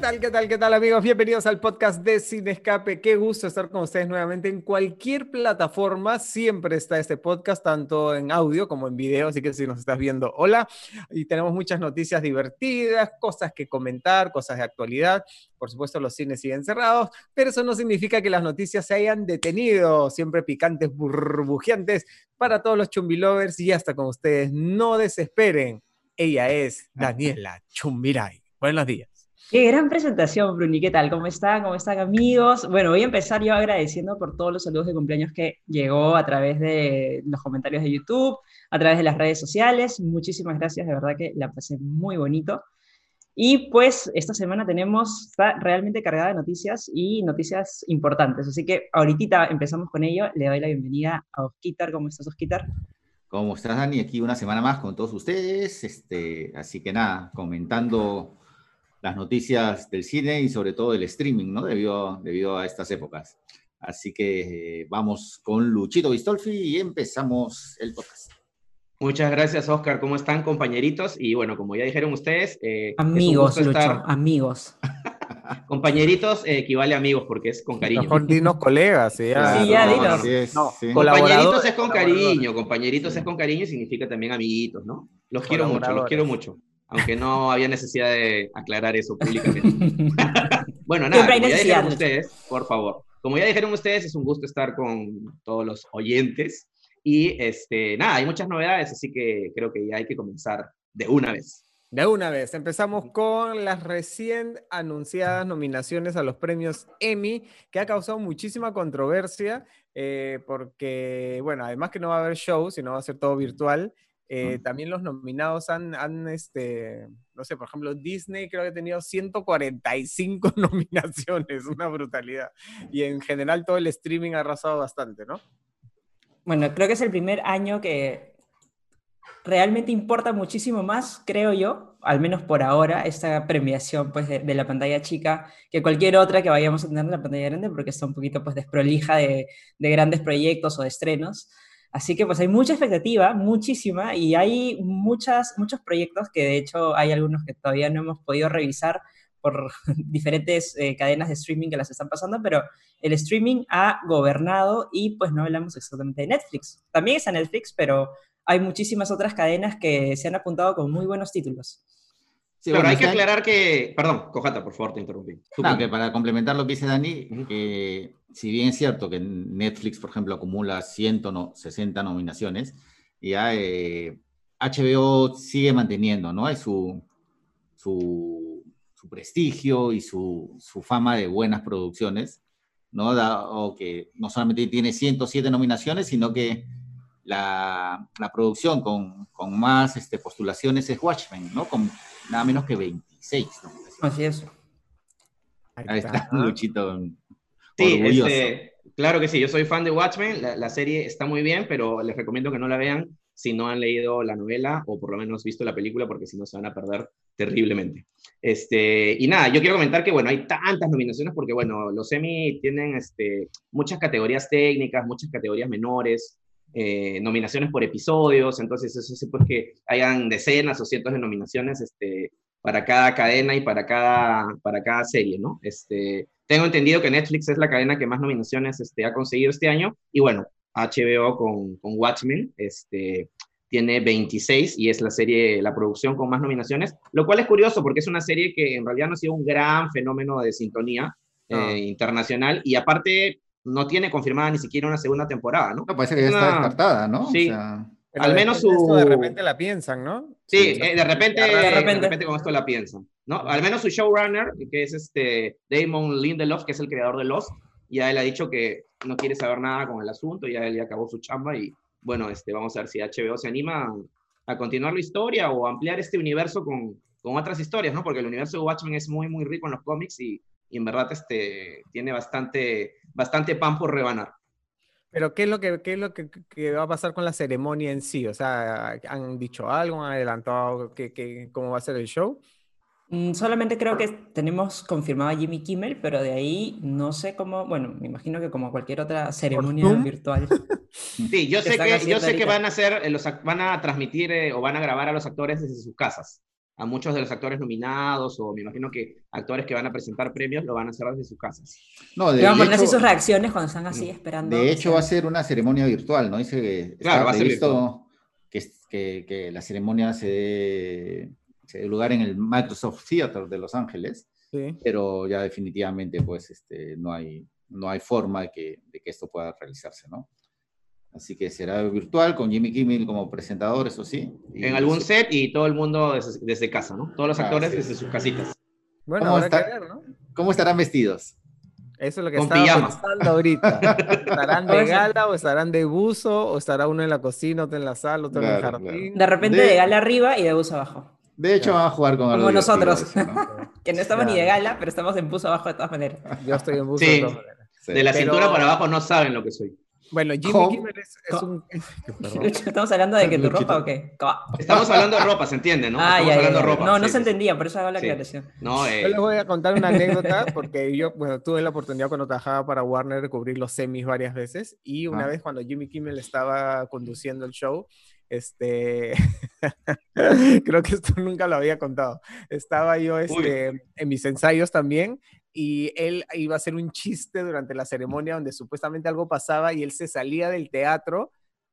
tal, qué tal, qué tal amigos? Bienvenidos al podcast de Sin Escape. Qué gusto estar con ustedes nuevamente en cualquier plataforma. Siempre está este podcast, tanto en audio como en video, así que si nos estás viendo, hola. Y tenemos muchas noticias divertidas, cosas que comentar, cosas de actualidad. Por supuesto, los cines siguen cerrados, pero eso no significa que las noticias se hayan detenido. Siempre picantes, burbujeantes para todos los chumbilovers y hasta con ustedes. No desesperen. Ella es Daniela Chumbiray. Buenos días. Qué gran presentación, Bruni. ¿Qué tal? ¿Cómo están? ¿Cómo están, amigos? Bueno, voy a empezar yo agradeciendo por todos los saludos de cumpleaños que llegó a través de los comentarios de YouTube, a través de las redes sociales. Muchísimas gracias, de verdad que la pasé muy bonito. Y pues esta semana tenemos, está realmente cargada de noticias y noticias importantes. Así que ahorita empezamos con ello. Le doy la bienvenida a Osquitar. ¿Cómo estás, Osquitar? ¿Cómo estás, Dani? Aquí una semana más con todos ustedes. Este, así que nada, comentando las noticias del cine y sobre todo del streaming, ¿no? Debido, debido a estas épocas. Así que eh, vamos con Luchito Bistolfi y empezamos el podcast. Muchas gracias, Oscar. ¿Cómo están, compañeritos? Y bueno, como ya dijeron ustedes... Eh, amigos, Lucho, amigos. compañeritos eh, equivale a amigos porque es con cariño. Mejor dinos colegas, sí, ya, sí, ya no, Compañeritos es con cariño, compañeritos es con cariño y significa también amiguitos, ¿no? Los quiero mucho, los quiero mucho aunque no había necesidad de aclarar eso públicamente. bueno, nada, como ya dijeron ustedes, por favor, como ya dijeron ustedes, es un gusto estar con todos los oyentes y este, nada, hay muchas novedades, así que creo que ya hay que comenzar de una vez. De una vez, empezamos con las recién anunciadas nominaciones a los premios Emmy, que ha causado muchísima controversia, eh, porque, bueno, además que no va a haber show, sino va a ser todo virtual, eh, también los nominados han, han, este, no sé, por ejemplo, Disney creo que ha tenido 145 nominaciones, una brutalidad. Y en general todo el streaming ha arrasado bastante, ¿no? Bueno, creo que es el primer año que realmente importa muchísimo más, creo yo, al menos por ahora, esta premiación pues, de, la pantalla chica que cualquier otra que vayamos a tener en la pantalla grande, porque está un poquito pues, desprolija de, de grandes proyectos o de estrenos. Así que pues hay mucha expectativa, muchísima, y hay muchas, muchos proyectos que de hecho hay algunos que todavía no hemos podido revisar por diferentes eh, cadenas de streaming que las están pasando, pero el streaming ha gobernado y pues no hablamos exactamente de Netflix. También está Netflix, pero hay muchísimas otras cadenas que se han apuntado con muy buenos títulos. Sí, pero hay que aclarar que, perdón, Cojata, por favor, te interrumpí. que para complementar lo que dice Dani, si bien es cierto que Netflix, por ejemplo, acumula 160 nominaciones, ya HBO eh, sigue manteniendo ¿no? su, su, su prestigio y su, su, fama de buenas producciones, ¿no? o que no solamente tiene 107 nominaciones, sino que la, la producción con, con, más este, postulaciones es Watchmen, ¿no? Con nada menos que 26 nominaciones. Así es. Ahí está, Luchito Sí, este, claro que sí, yo soy fan de Watchmen, la, serie está muy bien, pero les recomiendo que no la vean si no han leído la novela o por lo menos visto la película, porque si no se van a perder terriblemente. Este, y nada, yo quiero comentar que, bueno, hay tantas nominaciones porque, bueno, los Emmy tienen este, muchas categorías técnicas, muchas categorías menores, eh, nominaciones por episodios, entonces eso sí, pues que hayan decenas o cientos de nominaciones este, para cada cadena y para cada, para cada serie, ¿no? Este, tengo entendido que Netflix es la cadena que más nominaciones este, ha conseguido este año. Y bueno, HBO con, con Watchmen este, tiene 26 y es la serie, la producción con más nominaciones, lo cual es curioso porque es una serie que en realidad no ha sido un gran fenómeno de sintonía eh, internacional y aparte no tiene confirmada ni siquiera una segunda temporada, ¿no? No, parece que ya está descartada, ¿no? Sí. Al menos su... de repente la piensan, ¿no? Sí, eh, de, repente, de, repente. de repente con esto la piensan. ¿no? Al menos su showrunner, que es este Damon Lindelof, que es el creador de Lost, ya él ha dicho que no quiere saber nada con el asunto, ya él ya acabó su chamba y bueno, este, vamos a ver si HBO se anima a, continuar la historia o ampliar este universo con, con, otras historias, ¿no? Porque el universo de Watchmen es muy, muy rico en los cómics y, y en verdad este, tiene bastante, bastante pan por rebanar. Pero ¿qué es lo que, qué es lo que, que, va a pasar con la ceremonia en sí? O sea, ¿han dicho algo? ¿Han adelantado que, que, cómo va a ser el show? Mm, solamente creo que tenemos confirmado a Jimmy Kimmel, pero de ahí no sé cómo, bueno, me imagino que como cualquier otra ceremonia virtual. Sí, yo sé que, yo sé que van a hacer, eh, los, van a transmitir eh, o van a grabar a los actores desde sus casas. A muchos de los actores nominados o me imagino que actores que van a presentar premios lo van a hacer desde sus casas. No, de, van a así sus reacciones cuando están así esperando. De hecho, va a ser una ceremonia virtual, ¿no? Dice que claro, va a ser que, que, que, la ceremonia se dé, se dé, lugar en el Microsoft Theater de Los Ángeles, sí. pero ya definitivamente pues este, no, hay, no hay forma de que, de que esto pueda realizarse, ¿no? Así que será virtual con Jimmy Kimmel como presentador, eso sí. En algún set y todo el mundo desde, casa, ¿no? Todos los actores desde sus casitas. Bueno, ¿Cómo, ver, ¿no? ¿Cómo estarán vestidos? Eso es lo que estaba pensando ahorita. ¿Estarán de gala o estarán de buzo o estará uno en la cocina, otro en la sala, otro en el jardín? De repente de... gala arriba y de buzo abajo. De hecho, van a jugar con algo Como nosotros, que no estamos ni de gala, pero estamos en buzo abajo de todas maneras. Yo estoy en buzo de todas maneras. De la cintura para abajo no saben lo que soy. Bueno, Jimmy Kimmel es, un... ¿Estamos hablando de que tu ropa o qué? Estamos hablando de ropa, se entiende, ¿no? Ah, Estamos hablando de ropa. No, no se entendía, por eso hago la aclaración. No, eh... Yo les voy a contar una anécdota, porque yo, bueno, tuve la oportunidad cuando trabajaba para Warner de cubrir los semis varias veces, y una ah. vez cuando Jimmy Kimmel estaba conduciendo el show, este, creo que esto nunca lo había contado. Estaba yo este, en mis ensayos también y él iba a hacer un chiste durante la ceremonia donde supuestamente algo pasaba y él se salía del teatro.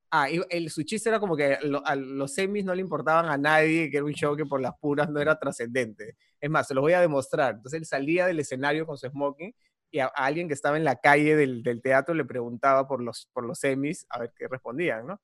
Ah, el, su chiste era como que a los semis no le importaban a nadie, que era un show que por las puras no era trascendente. Es más, se lo voy a demostrar. Entonces él salía del escenario con su smoking y a, alguien que estaba en la calle del, del, teatro le preguntaba por los, por los semis a ver qué respondían, ¿no?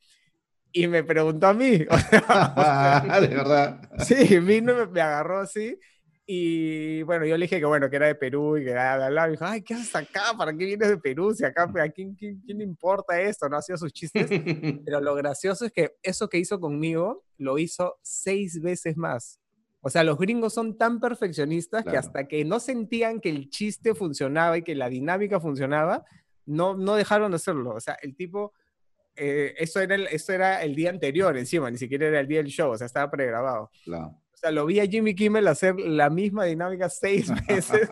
Y me preguntó a mí. de verdad. Sí, vino, me, me agarró así y bueno, yo le dije que bueno, que era de Perú y que bla, bla, bla. Y dijo, ay, ¿qué haces acá? ¿Para qué vienes de Perú? Si acá, ¿a quién, quién, quién le importa esto? No hacía sus chistes. Pero lo gracioso es que eso que hizo conmigo, lo hizo seis veces más. O sea, los gringos son tan perfeccionistas que hasta que no sentían que el chiste funcionaba y que la dinámica funcionaba, no, no dejaron de hacerlo. O sea, el tipo, eh, eso, era el, eso era el día anterior encima, ni siquiera era el día del show, o sea, estaba pregrabado. Claro sea, lo vi a Jimmy Kimmel hacer la misma dinámica seis veces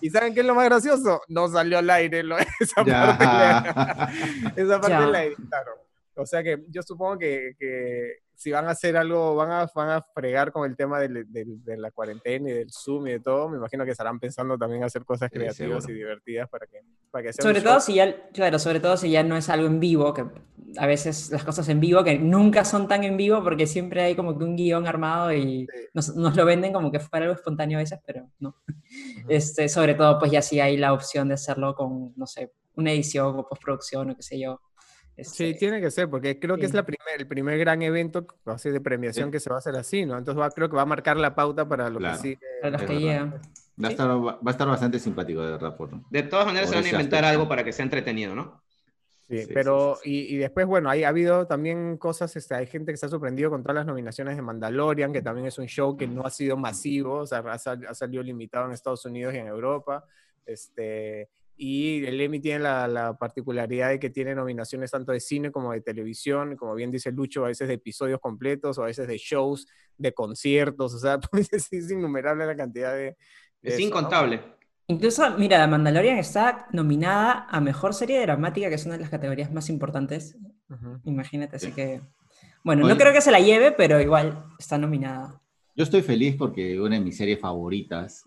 ¿Y saben qué es lo más gracioso? No salió al aire esa parte, la, esa parte la editaron. O sea que yo supongo que, que, si van a hacer algo, van a, van a fregar con el tema de, de, la cuarentena y del Zoom y de todo, me imagino que estarán pensando también hacer cosas creativas y divertidas para que, para que sea Sobre todo si ya, claro, sobre todo si ya no es algo en vivo, que a veces las cosas en vivo, que nunca son tan en vivo porque siempre hay como que un guion armado y nos, nos, lo venden como que fuera algo espontáneo a veces, pero no. este, sobre todo pues ya si hay la opción de hacerlo con, no sé, una edición o postproducción o qué sé yo Sí, este, tiene que ser, porque creo que es la primer, el primer gran evento así de premiación que se va a hacer así, ¿no? Entonces va, creo que va a marcar la pauta para lo que sigue. Para los que llegan. Va a, estar, va a estar bastante simpático, de verdad. de todas maneras, se van a inventar algo para que sea entretenido, ¿no? Sí, pero y, y, después, bueno, hay, ha habido también cosas, este, hay gente que se ha sorprendido con todas las nominaciones de Mandalorian, que también es un show que no ha sido masivo, o sea, ha, ha salido limitado en Estados Unidos y en Europa. Este, y el Emmy tiene la, particularidad de que tiene nominaciones tanto de cine como de televisión, como bien dice Lucho, a veces de episodios completos o a veces de shows, de conciertos, o sea, es innumerable la cantidad de... es incontable. Incluso, mira, The Mandalorian está nominada a Mejor Serie Dramática, que es una de las categorías más importantes. Imagínate, así que... Bueno, no creo que se la lleve, pero igual está nominada. Yo estoy feliz porque una de mis series favoritas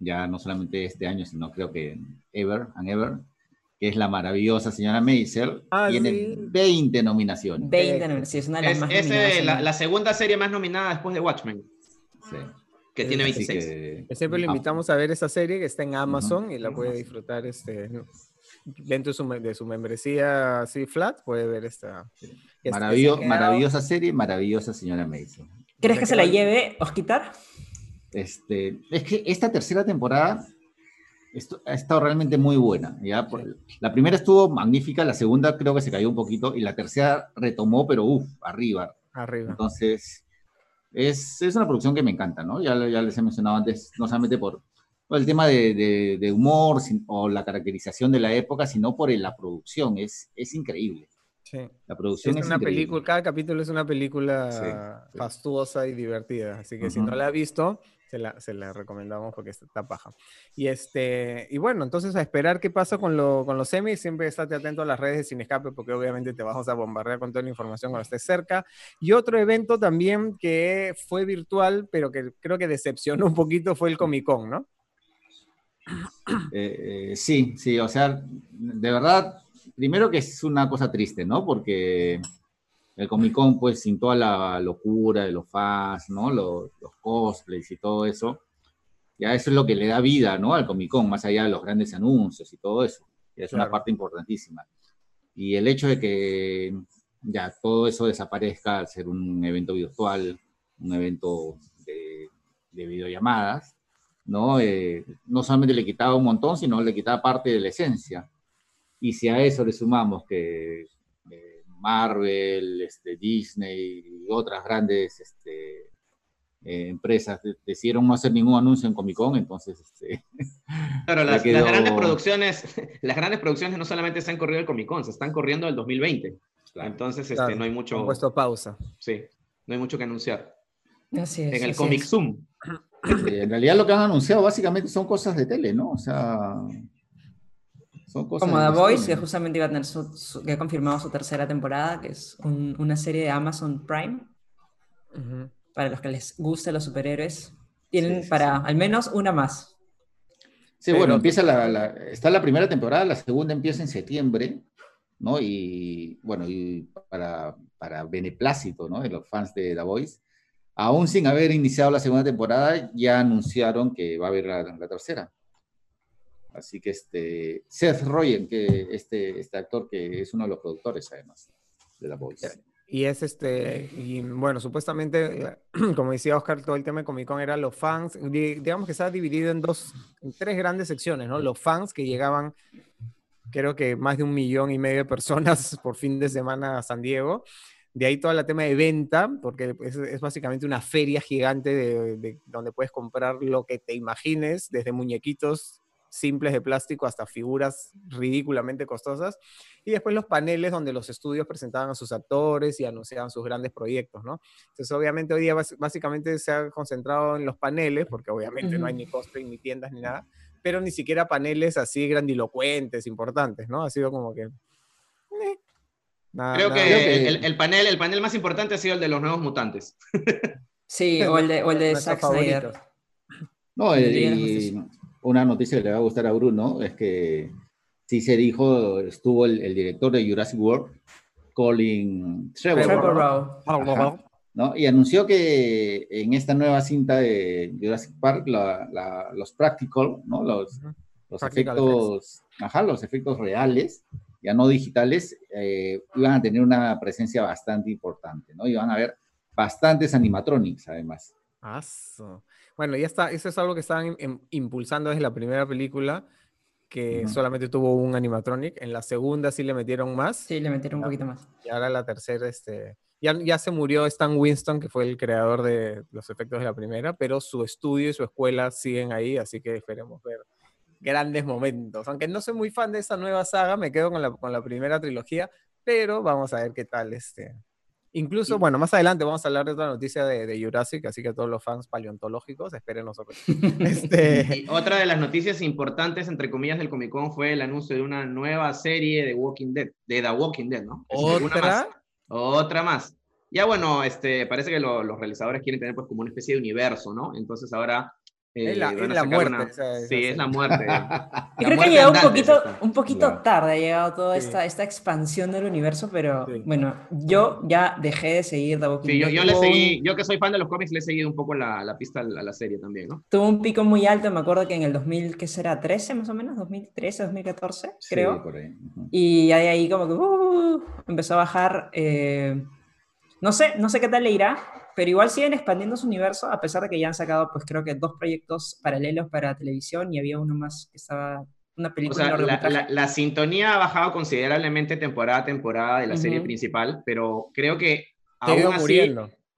ya no solamente este año, sino creo que Ever and Ever, que es la maravillosa señora Maisel, ah, tiene 20 nominaciones. 20 nominaciones, es una de las más es la, segunda serie más nominada después de Watchmen. Sí. Que tiene 26. Que, siempre le invitamos a ver esa serie que está en Amazon y la puede disfrutar este, dentro de su, de su membresía así flat, puede ver esta. maravillosa serie, maravillosa señora Maisel. ¿Crees que se la lleve Osquitar? Este, es que esta tercera temporada esto, ha estado realmente muy buena. ¿ya? La primera estuvo magnífica, la segunda creo que se cayó un poquito y la tercera retomó, pero uff, arriba. Arriba. Entonces, es, es, una producción que me encanta, ¿no? Ya, ya les he mencionado antes, no solamente por, el tema de, de, humor o la caracterización de la época, sino por la producción. Es, es increíble. Sí. La producción es, una película, cada capítulo es una película fastuosa y divertida, así que si no la ha visto, Se la, se recomendamos porque está paja. Y, este, y bueno, entonces a esperar qué pasa con, lo, con los semis. Siempre estate atento a las redes de Sin Escape porque obviamente te vamos a bombardear con toda la información cuando estés cerca. Y otro evento también que fue virtual, pero que creo que decepcionó un poquito fue el Comic Con, ¿no? Eh, eh, sí, sí, o sea, de verdad, primero que es una cosa triste, ¿no? Porque el Comic Con, pues, sin toda la locura de los fans, ¿no? Los, cosplays y todo eso, ya eso es lo que le da vida, ¿no? Al Comic Con, más allá de los grandes anuncios y todo eso. es una parte importantísima. Y el hecho de que ya todo eso desaparezca al ser un evento virtual, un evento de, videollamadas, ¿no? Eh, no solamente le quitaba un montón, sino le quitaba parte de la esencia. Y si a eso le sumamos que Marvel, este, Disney y otras grandes este, eh, empresas decidieron no hacer ningún anuncio en Comic Con, entonces... Este, claro, las, grandes producciones, las grandes producciones no solamente se han corrido el Comic Con, se están corriendo el 2020. Entonces este, no hay mucho... Han puesto pausa. Sí, no hay mucho que anunciar. Así es, en el Comic Zoom. en realidad lo que han anunciado básicamente son cosas de tele, ¿no? O sea, como The Voice, que justamente iba a tener su, que ha confirmado su tercera temporada, que es una serie de Amazon Prime. Para los que les gusten los superhéroes. Tienen para al menos una más. Sí, bueno, empieza la, está la primera temporada, la segunda empieza en septiembre, ¿no? Y bueno, y para, para beneplácito, ¿no? De los fans de The Voice, aún sin haber iniciado la segunda temporada, ya anunciaron que va a haber la tercera. Así que este, Seth Rogen, que este, este actor que es uno de los productores además de La Voice. Y es este, y bueno, supuestamente, como decía Oscar, todo el tema de Comic Con era los fans, digamos que estaba dividido en dos, en tres grandes secciones, ¿no? Los fans que llegaban, creo que más de un millón y medio de personas por fin de semana a San Diego. De ahí todo el tema de venta, porque es, básicamente una feria gigante de, donde puedes comprar lo que te imagines, desde muñequitos simples de plástico hasta figuras ridículamente costosas. Y después los paneles donde los estudios presentaban a sus actores y anunciaban sus grandes proyectos, ¿no? Entonces, obviamente, hoy día básicamente se ha concentrado en los paneles, porque obviamente no hay ni cosplay, ni tiendas, ni nada, pero ni siquiera paneles así grandilocuentes, importantes, ¿no? Ha sido como que... Eh, creo, que El, panel, el panel más importante ha sido el de los nuevos mutantes. Sí, o el de, o el de Zack Snyder. No, el, una noticia que le va a gustar a Bruno es que sí se dijo, estuvo el, director de Jurassic World, Colin Trevor, ¿no? y anunció que en esta nueva cinta de Jurassic Park, los practical, ¿no? los, los efectos, ajá, los efectos reales, ya no digitales, eh, iban a tener una presencia bastante importante, ¿no? Iban a haber bastantes animatronics, además. Bueno, ya está, eso es algo que estaban impulsando desde la primera película, que solamente tuvo un animatronic. En la segunda sí le metieron más. Sí, le metieron un poquito más. Y ahora la tercera, este, ya, ya se murió Stan Winston, que fue el creador de los efectos de la primera, pero su estudio y su escuela siguen ahí, así que esperemos ver grandes momentos. Aunque no soy muy fan de esa nueva saga, me quedo con la, con la primera trilogía, pero vamos a ver qué tal este, Incluso, bueno, más adelante vamos a hablar de otra noticia de, Jurassic, así que todos los fans paleontológicos esperen nosotros. este... otra de las noticias importantes, entre comillas, del Comic Con fue el anuncio de una nueva serie de Walking Dead, de The Walking Dead, ¿no? ¿Otra? Más. Otra más. Ya bueno, este, parece que los realizadores quieren tener pues como una especie de universo, ¿no? Entonces ahora es la, muerte. sí, es la muerte. Yo creo que ha llegado un poquito, un poquito tarde, ha llegado toda esta, esta expansión del universo, pero bueno, yo ya dejé de seguir The Walking sí, yo, yo, le seguí, yo que soy fan de los cómics, le he seguido un poco la, la pista a la, serie también, ¿no? Tuvo un pico muy alto, me acuerdo que en el 2000, ¿qué será? 13 más o menos, 2013, 2014, creo. Por ahí. Y ahí, ahí como que uh, empezó a bajar. Eh, no sé, no sé qué tal le irá, pero igual siguen expandiendo su universo, a pesar de que ya han sacado, pues creo que dos proyectos paralelos para televisión y había uno más que estaba, una película. O sea, la, sintonía ha bajado considerablemente temporada a temporada de la serie principal, pero creo que aún así,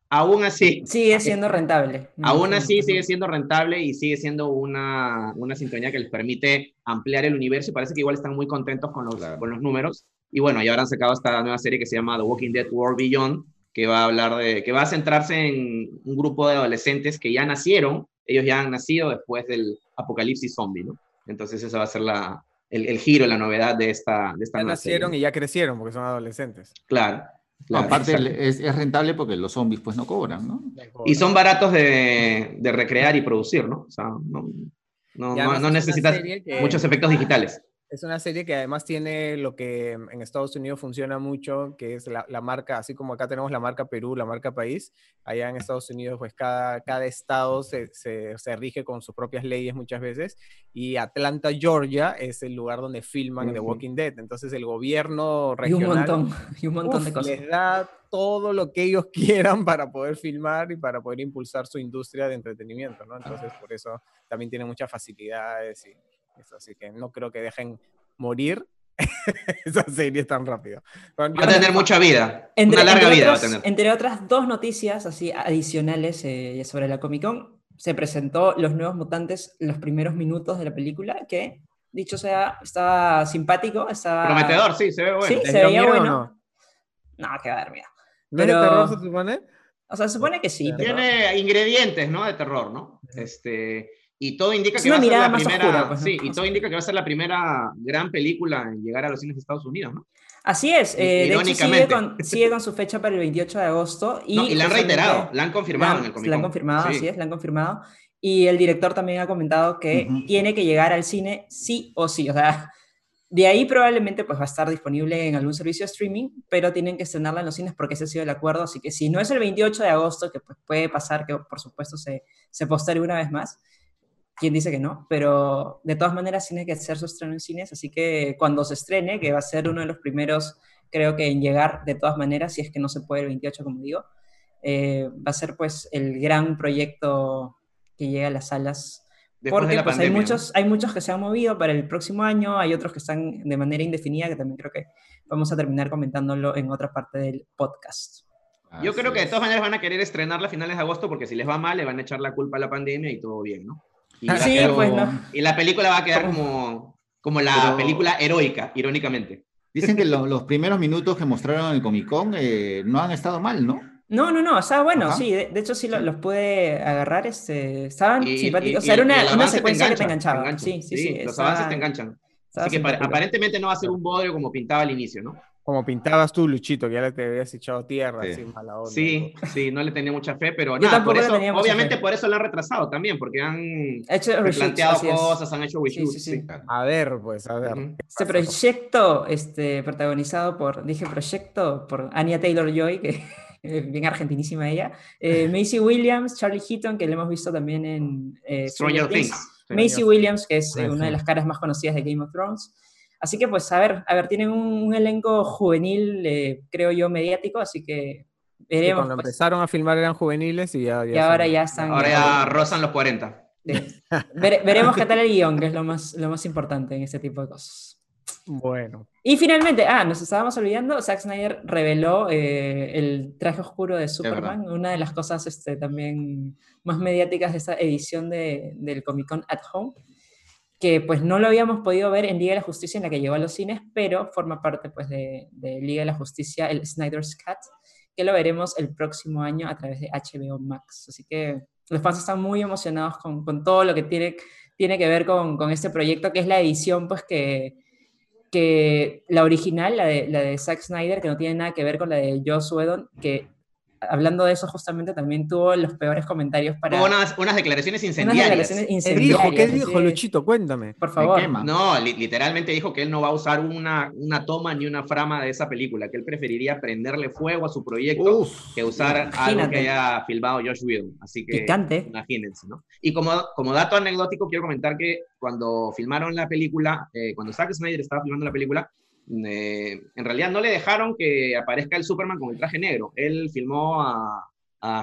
aún así... Sigue siendo rentable. Aún así sigue siendo rentable y sigue siendo una, una sintonía que les permite ampliar el universo y parece que igual están muy contentos con los, con los números. Y bueno, ya habrán sacado esta nueva serie que se llama The Walking Dead World Beyond, que va a hablar de, que va a centrarse en un grupo de adolescentes que ya nacieron ellos ya han nacido después del apocalipsis zombie, ¿no? Entonces esa va a ser la, el, giro, la novedad de esta, de esta Ya nacieron y ya crecieron porque son adolescentes. Claro. aparte es, es, rentable porque los zombies pues no cobran, ¿no? Y son baratos de, de recrear y producir, ¿no? O sea, no, no, no, necesitas muchos efectos digitales. Es una serie que además tiene lo que en Estados Unidos funciona mucho, que es la, marca, así como acá tenemos la marca Perú, la marca país, allá en Estados Unidos pues cada, cada estado se, se, rige con sus propias leyes muchas veces y Atlanta, Georgia es el lugar donde filman The Walking Dead, entonces el gobierno regional... Y un montón, y un montón de cosas. Les da todo lo que ellos quieran para poder filmar y para poder impulsar su industria de entretenimiento, ¿no? Entonces por eso también tiene muchas facilidades y así que no creo que dejen morir esa serie tan rápido. va a tener mucha vida, entre, una larga vida va a tener. Entre otras dos noticias así adicionales eh, sobre la Comic Con, se presentó Los Nuevos Mutantes en los primeros minutos de la película, que, dicho sea, estaba simpático, estaba... Prometedor, sí, se ve bueno. Sí, se veía bueno. No? que va a dar miedo. ¿No Pero... terror, se supone? O sea, se supone que sí. Tiene ingredientes, ¿no? De terror, ¿no? Este... Y todo indica que va a ser la primera, pues, sí, y todo indica que va a ser la primera gran película en llegar a los cines de Estados Unidos, ¿no? Así es, eh, de hecho sigue con, sigue con, su fecha para el 28 de agosto. Y, no, y la han reiterado, la han confirmado en el Comic La han confirmado, así es, la han confirmado. Y el director también ha comentado que tiene que llegar al cine sí o sí, o sea, de ahí probablemente pues va a estar disponible en algún servicio de streaming, pero tienen que estrenarla en los cines porque ese ha sido el acuerdo, así que si no es el 28 de agosto, que pues puede pasar que por supuesto se, se postergue una vez más, quién dice que no, pero de todas maneras tiene que hacer su estreno en cines, así que cuando se estrene, que va a ser uno de los primeros, creo que en llegar de todas maneras, si es que no se puede el 28, como digo, eh, va a ser pues el gran proyecto que llega a las salas. porque pues, hay, muchos, hay muchos que se han movido para el próximo año, hay otros que están de manera indefinida, que también creo que vamos a terminar comentándolo en otra parte del podcast. Yo creo que de todas maneras van a querer estrenarla a finales de agosto porque si les va mal le van a echar la culpa a la pandemia y todo bien, ¿no? Y, sí, la, pues no. y la película va a quedar como, como la película heroica, irónicamente. Dicen que los primeros minutos que mostraron en el Comic Con eh, no han estado mal, ¿no? No, no, no, o sea, bueno, sí, de, hecho sí los, pude agarrar, este, estaban simpáticos, o sea, era una, una secuencia que te enganchaba. Sí, sí, sí, los avances te enganchan. Así que aparentemente no va a ser un bodrio como pintaba al inicio, ¿no? Como pintabas tú, Luchito, que ya le te habías echado tierra, sí. así mala onda. Sí, sí, no le tenía mucha fe, pero nada, por eso, obviamente por eso lo han retrasado también, porque han hecho planteado cosas, han hecho reshoots. Sí, sí, a ver, pues, a ver. Este proyecto, este, protagonizado por, dije proyecto, por Anya Taylor-Joy, que es bien argentinísima ella, eh, Macy Williams, Charlie Heaton, que le hemos visto también en eh, Stranger Things. Macy Williams, que es una de las caras más conocidas de Game of Thrones. Así que pues a ver, a ver, tienen un, elenco juvenil, eh, creo yo, mediático, así que veremos. cuando pues. empezaron a filmar eran juveniles y ya... y ahora ya están... Ahora ya rozan los 40. veremos qué tal el guion, que es lo más, lo más importante en este tipo de cosas. Bueno. Y finalmente, ah, nos estábamos olvidando, Zack Snyder reveló eh, el traje oscuro de Superman, una de las cosas este, también más mediáticas de esta edición de, del Comic Con at Home que pues no lo habíamos podido ver en Liga de la Justicia en la que llegó a los cines, pero forma parte pues de, Liga de la Justicia, el Snyder's Cut, que lo veremos el próximo año a través de HBO Max. Así que los fans están muy emocionados con, con todo lo que tiene, tiene que ver con, con, este proyecto, que es la edición pues que, que la original, la de, la de Zack Snyder, que no tiene nada que ver con la de Joss Whedon, que hablando de eso justamente también tuvo los peores comentarios para... Tuvo unas, unas declaraciones incendiarias. ¿Qué dijo? ¿Qué dijo, Luchito? Cuéntame. Por favor. No, literalmente dijo que él no va a usar una, una toma ni una frama de esa película, que él preferiría prenderle fuego a su proyecto que usar algo que haya filmado Josh Whedon. Así que Picante. imagínense, ¿no? Y como, como dato anecdótico, quiero comentar que cuando filmaron la película, eh, cuando Zack Snyder estaba filmando la película, eh, en realidad no le dejaron que aparezca el Superman con el traje negro. Él filmó a,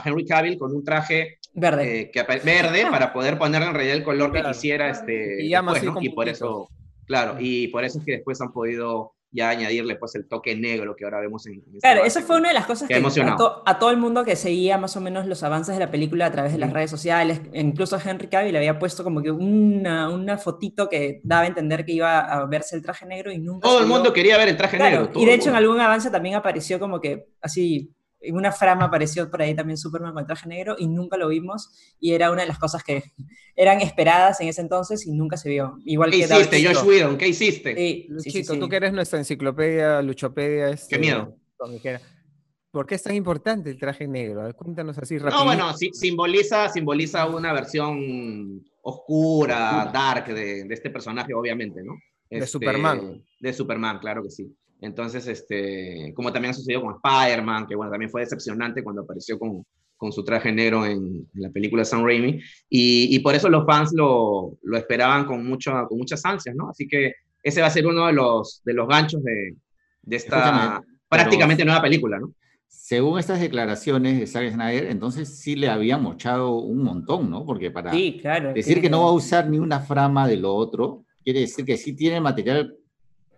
Henry Cavill con un traje verde, eh, que, verde para poder ponerle en realidad el color que quisiera. Este, y, y por eso, claro, y por eso es que después han podido ya añadirle pues el toque negro que ahora vemos en... claro, eso fue una de las cosas que, a, a, todo el mundo que seguía más o menos los avances de la película a través de las redes sociales, incluso Henry Cavill había puesto como que una, una fotito que daba a entender que iba a verse el traje negro y nunca... Todo el mundo quería ver el traje negro. Y de hecho en algún avance también apareció como que así en una frama apareció por ahí también Superman con traje negro y nunca lo vimos y era una de las cosas que eran esperadas en ese entonces y nunca se vio. Igual ¿Qué que hiciste, Josh Whedon? ¿Qué hiciste? Sí, sí, Chico, sí, tú sí. que eres nuestra enciclopedia, luchopedia. Este, Qué miedo. ¿Por qué es tan importante el traje negro? Cuéntanos así rápido. No, bueno, sí, simboliza, simboliza una versión oscura, dark de, de este personaje, obviamente, ¿no? De Este, Superman. De Superman, claro que sí. Entonces, este, como también ha sucedido con Spider-Man, que bueno, también fue decepcionante cuando apareció con, con su traje negro en, en la película de Sam Raimi. Y, y por eso los fans lo, lo esperaban con, mucho, con muchas ansias, ¿no? Así que ese va a ser uno de los, de los ganchos de, de esta Escúchame, prácticamente nueva película, ¿no? Según estas declaraciones de Zack Snyder, entonces sí le había mochado un montón, ¿no? Porque para Sí, claro. decir tiene que no va a usar ni una frama de lo otro, quiere decir que sí tiene material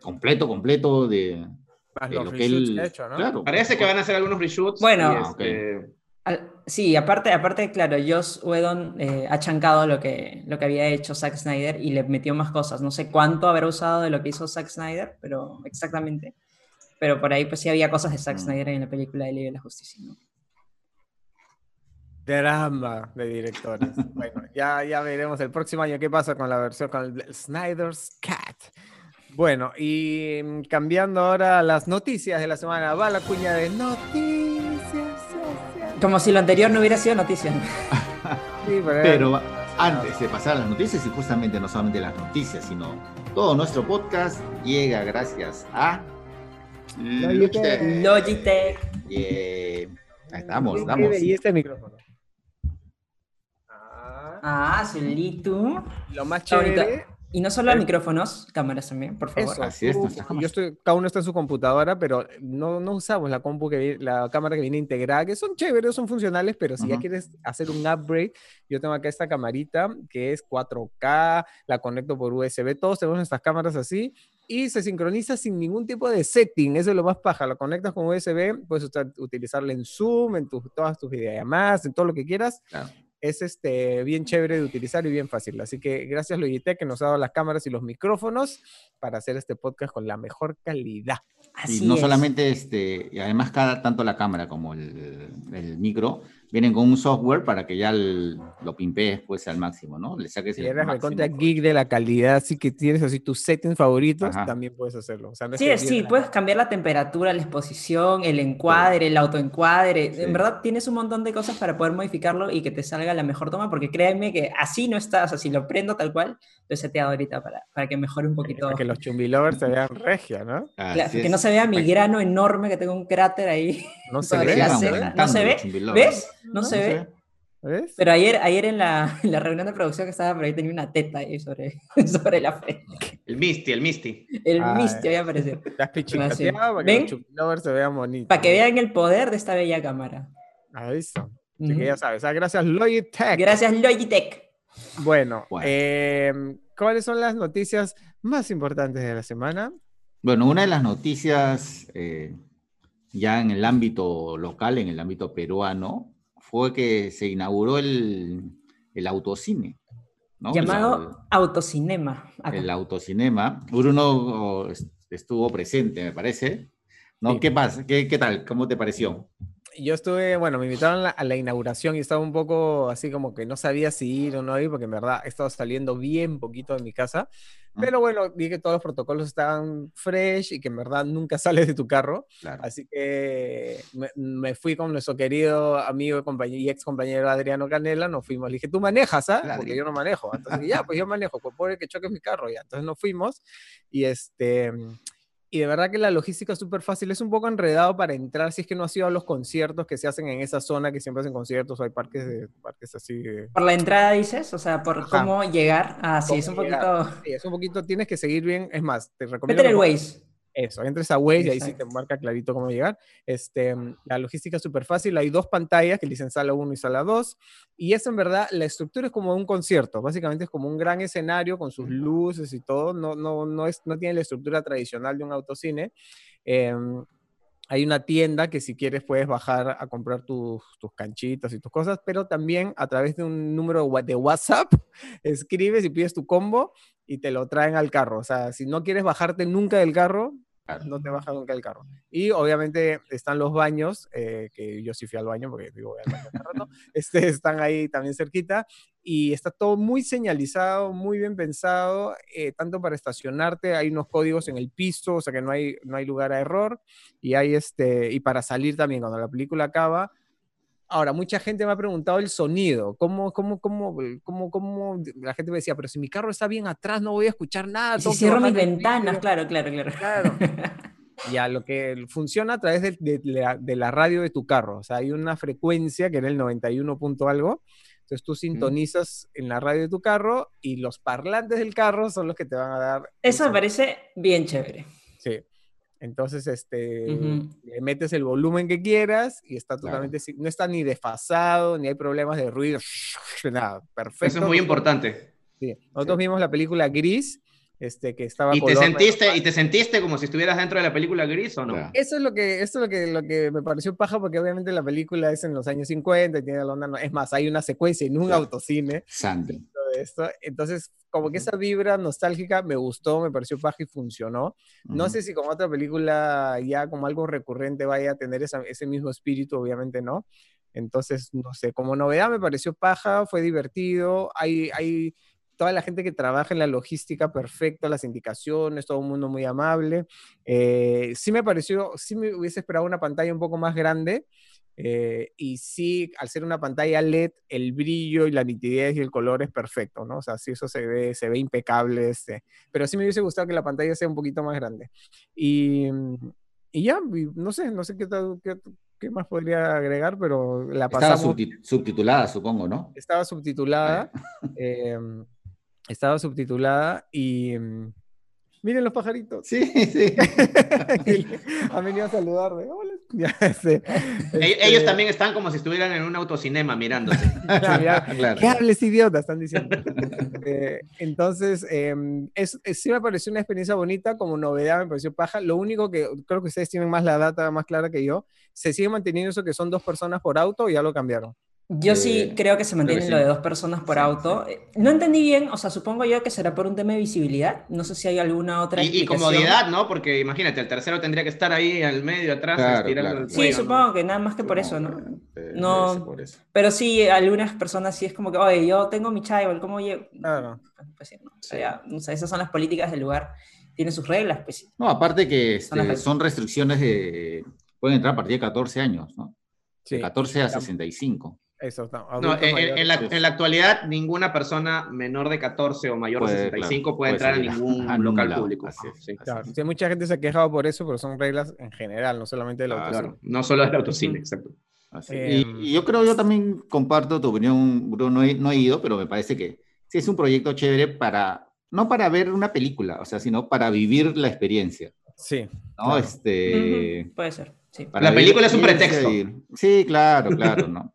completo, completo de, de los lo que reshoots él... que ha hecho, ¿no? Claro. Parece que van a hacer algunos reshoots. Bueno. Ah, este, Al- Sí, aparte, aparte, claro, Joss Whedon eh, ha chancado lo que, lo que había hecho Zack Snyder y le metió más cosas. No sé cuánto habrá usado de lo que hizo Zack Snyder, pero exactamente. Pero por ahí pues sí había cosas de Zack Mm. Snyder en la película de Liga de la Justicia. ¿no? Drama de directores. bueno, ya, ya veremos el próximo año qué pasa con la versión con el Snyder's Cat. Bueno, y mm, cambiando ahora a las noticias de la semana, va la cuña de noticias. sociales. Como si lo anterior no hubiera sido noticia. Sí, pero, Pero antes de pasar a las noticias, y justamente no solamente las noticias, sino todo nuestro podcast llega gracias a Logitech. Logitech. Yeah. Ahí estamos, estamos. Y este micrófono. Ah, Ah, Solito. lo más Ahorita- chévere Y no solo Eh, micrófonos, cámaras también, por favor. Eso, Así es, yo estoy, cada uno está en su computadora, pero no, no usamos la compu que vi- la cámara que viene integrada, que son chéveres, son funcionales, pero si ya Ujú. quieres hacer un upgrade, yo tengo acá esta camarita que es 4K, la conecto por USB, todos tenemos nuestras cámaras así y se sincroniza sin ningún tipo de setting, eso es lo más paja, lo conectas con USB, puedes usar- utilizarla en Zoom, en tus- todas tus videollamadas, en todo lo que quieras, Claro. Es este, bien chévere de utilizar y bien fácil. Así que gracias Logitech que nos ha dado las cámaras y los micrófonos para hacer este podcast con la mejor calidad. Así y no es. solamente este, y además cada, tanto la cámara como el, el micro vienen con un software para que ya el- lo pimpees pues al máximo, ¿no? Le saques Si el máximo provecho. geek de la calidad, así que tienes así tus settings favoritos, Ajá. también puedes hacerlo. O sea, no es Sí, que sí, puedes cambiar la temperatura, la exposición, el encuadre, el autoencuadre. Sí. En verdad tienes un montón de cosas para poder modificarlo y que te salga la mejor toma, porque créanme que así no está, o sea, si lo prendo tal cual, lo he seteado ahorita para, para que mejore un poquito. para que los chumbilovers se vean regia, ¿no? Que no se vea mi grano enorme, que tengo un cráter ahí. No se ve, ¿no? ceja. aumentando ¿No se ve? ¿Ves? No, se ve. ¿Ves? Pero ayer, ayer en, la, en la reunión de producción que estaba por ahí tenía una teta ahí sobre, sobre la frente. El Misty, el Misty. El Ah, Misty había aparecido. Te has pichicateado para que ¿Ven? los chumbilovers se vean bonitos. Para que vean el poder de esta bella cámara. Ahí está. Así que ya sabes. ah, gracias Logitech. Gracias Logitech. Bueno, Bueno. em, ¿cuáles son las noticias más importantes de la semana? Bueno, una de las noticias eh, ya en el ámbito local, en el ámbito peruano, fue que se inauguró el, el autocine. ¿no? Llamado Autocinema. Acá. el, autocinema. Bruno oh, est- estuvo presente, me parece. ¿No? Sí. ¿Qué pasa? ¿Qué, ¿Qué tal? ¿Cómo te pareció? Yo estuve, bueno, me invitaron a la, a la inauguración y estaba un poco así como que no sabía si ir o no ir, porque en verdad he estado saliendo bien poquito de mi casa. Ah. Pero bueno, vi que todos los protocolos estaban fresh y que en verdad nunca sales de tu carro. Claro. Así que me, me fui con nuestro querido amigo y, ex compañero Adriano Canela, nos fuimos. Le dije, tú manejas, ¿ah? Claro. Porque yo no manejo. Entonces, ya, pues yo manejo, pues pobre que choques mi carro ya. Entonces nos fuimos y este... Y de verdad que la logística es súper fácil. Es un poco enredado para entrar si es que no has ido a los conciertos que se hacen en esa zona, que siempre hacen conciertos o hay parques, de, parques así. de- Por la entrada dices, o sea, por Ajá. cómo llegar. Ah, sí, es un poquito. Sí, es un poquito, tienes que seguir bien. Es más, te recomiendo. Métele el Waze. Eso, entres a Waze y ahí sí te marca clarito cómo llegar. Este, la logística es súper fácil. Hay dos pantallas que dicen sala 1 y sala 2. Y es en verdad, la estructura es como un concierto. Básicamente es como un gran escenario con sus luces y todo. No, no, no, es, no tiene la estructura tradicional de un autocine. Em, hay una tienda que si quieres puedes bajar a comprar tus, tus canchitas y tus cosas, pero también a través de un número de WhatsApp escribes y pides tu combo y te lo traen al carro. O sea, si no quieres bajarte nunca del carro, no te bajas nunca del carro. Y obviamente están los baños, eh, que yo sí fui al baño porque digo, voy al rato, este, están ahí también cerquita y está todo muy señalizado, muy bien pensado, eh, tanto para estacionarte, hay unos códigos en el piso, o sea que no hay, no hay lugar a error, y hay este, y para salir también, cuando la película acaba, Ahora, mucha gente me ha preguntado el sonido. ¿Cómo, cómo, cómo, cómo, cómo? La gente me decía, pero si mi carro está bien atrás, no voy a escuchar nada. Si cierro mis ventanas, claro, claro, claro. Claro. ya, lo que funciona a través de, de, la, radio de tu carro. O sea, hay una frecuencia que era el 91 punto algo. Entonces tú sintonizas en la radio de tu carro y los parlantes del carro son los que te van a dar. Eso me parece bien chévere. Entonces, este, le metes el volumen que quieras y está totalmente, no está ni desfasado, ni hay problemas de ruido, nada, perfecto. Eso es muy importante. Sí. Nosotros vimos la película Gris, este, que estaba... ¿Y te, sentiste, ¿Y te sentiste como si estuvieras dentro de la película Gris o no? Eso es lo que, eso es lo que, lo que me pareció paja, porque obviamente la película es en los años 50 y tiene la onda, es más, hay una secuencia en un autocine. Santo. Esto. Entonces, como que esa vibra nostálgica me gustó, me pareció paja y funcionó. No sé si con otra película ya como algo recurrente vaya a tener ese mismo espíritu, obviamente no. Entonces, no sé, como novedad me pareció paja, fue divertido, hay, hay toda la gente que trabaja en la logística perfecta, las indicaciones, todo el mundo muy amable. Eh, sí me pareció, sí me hubiese esperado una pantalla un poco más grande, eh, y sí, al ser una pantalla LED, el brillo y la nitidez y el color es perfecto, ¿no? O sea, sí eso se ve, se ve impecable, este, pero sí me hubiese gustado que la pantalla sea un poquito más grande. Y, y ya, no sé, no sé qué, qué, qué, más podría agregar, pero la pasamos... Estaba subtitulada, supongo, ¿no? Estaba subtitulada, em, estaba subtitulada y... Miren los pajaritos. Sí, sí. Han venido a saludarme. Hola. Este, ellos este también están como si estuvieran en un autocinema mirándose. ¿Qué hables, idiota? Están diciendo. Eh, entonces, es, sí me pareció una experiencia bonita, como novedad me pareció paja. Lo único que creo que ustedes tienen más la data más clara que yo, se sigue manteniendo eso que son dos personas por auto y ya lo cambiaron. Yo sí eh, creo que se mantiene lo de dos personas por auto. Eh, no entendí bien, o sea, supongo yo que será por un tema de visibilidad. No sé si hay alguna otra. Y, y comodidad, ¿no? Porque imagínate, el tercero tendría que estar ahí al medio, atrás, claro, Sí, supongo que nada más que por eso, ¿no? no Pero sí, algunas personas sí es como que, oye, yo tengo mi child, ¿cómo llego? Claro. Pues sí, no. O sea, esas son las políticas del lugar. Tiene sus reglas, pues No, aparte que este, son, restricciones de. Pueden entrar a partir de 14 años, ¿no? Sí. De 14 a 65. Eso, no, en, la, actualidad, ninguna persona menor de 14 o mayor de 65 puede, entrar a ningún local público. sí. mucha gente se ha quejado por eso, pero son reglas en general, no solamente del autocine. no solo del autocine, exacto. Em, y, yo creo, yo también comparto tu opinión, Bruno, no he, no he ido, pero me parece que sí es un proyecto chévere para, no para ver una película, o sea, sino para vivir la experiencia. Sí. ¿no? Este, Puede ser. Sí. La película es un pretexto. Sí, claro, claro, ¿no?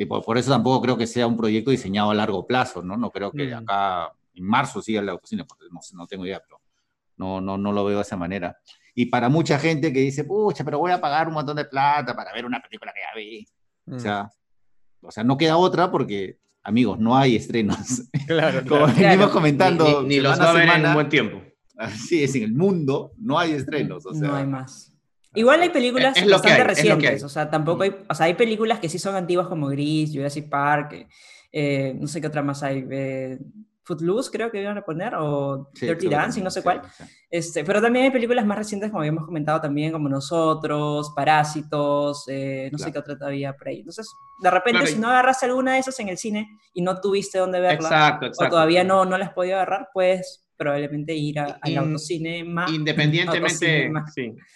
Y por, eso tampoco creo que sea un proyecto diseñado a largo plazo, ¿no? No creo que mm. acá en marzo siga el autocine, porque no, no tengo idea, pero no, no, no lo veo de esa manera. Y para mucha gente que dice, pucha, pero voy a pagar un montón de plata para ver una película que ya vi. O, mm. sea, o sea, no queda otra porque, amigos, no hay estrenos. Claro, Como venimos comentando. Ni, los va a ver en un buen tiempo. Así es, en el mundo no hay estrenos. O sea, no hay más. Igual hay películas bastante recientes, o sea, tampoco hay, o sea, hay películas que sí son antiguas como Gris, Jurassic Park, eh, no sé qué otra más hay, eh, Footloose creo que iban a poner, o Dirty Dancing, no sé cuál, Este, pero también hay películas más recientes, como habíamos comentado también, como Nosotros, Parásitos, eh, no sé qué otra todavía por ahí. Entonces, de repente, si no agarraste alguna de esas en el cine y no tuviste dónde verla, o todavía no, no las has podido agarrar, pues probablemente ir al autocine más. Independientemente,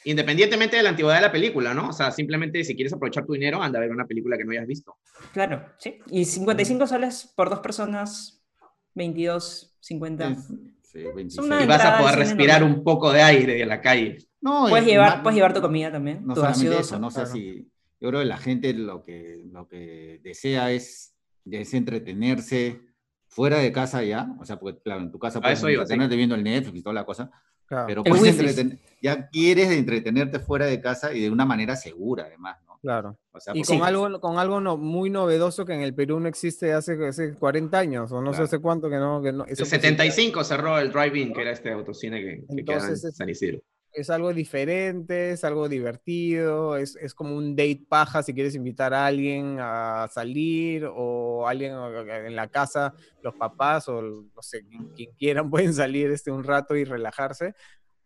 independientemente de la antigüedad de la película, ¿no? O sea, simplemente si quieres aprovechar tu dinero, anda a ver una película que no hayas visto. Claro, sí. Y 55 soles por dos personas, 22, 50. Sí, y vas a poder respirar un poco de aire de la calle. No, puedes, llevar, puedes llevar tu comida también. No solamente eso, no sé si. Yo creo que la gente lo que, lo que desea es, es entretenerse fuera de casa ya, o sea, porque claro, en tu casa puedes entretenerte viendo el Netflix y toda la cosa, pero ya quieres entretenerte fuera de casa y de una manera segura además, ¿no? Claro. y con algo, con algo no, muy novedoso que en el Perú no existe hace, hace 40 años, o no sé hace cuánto que no. Que no el 75 cerró el drive-in, que era este autocine que, que queda en San Isidro. Es algo diferente, es algo divertido, es, es, como un date paja si quieres invitar a alguien a salir o alguien en la casa, los papás o no sé, quien, quieran pueden salir este un rato y relajarse.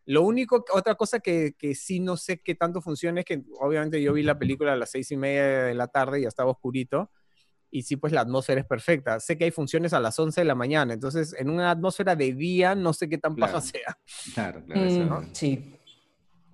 Lo único, otra cosa que, que, sí no sé qué tanto funciona es que obviamente yo vi la película a las seis y media de la tarde y ya estaba oscurito y sí, pues la atmósfera es perfecta. Sé que hay funciones a las 11 de la mañana, entonces en una atmósfera de día no sé qué tan paja sea. Claro, claro. Mm, sí.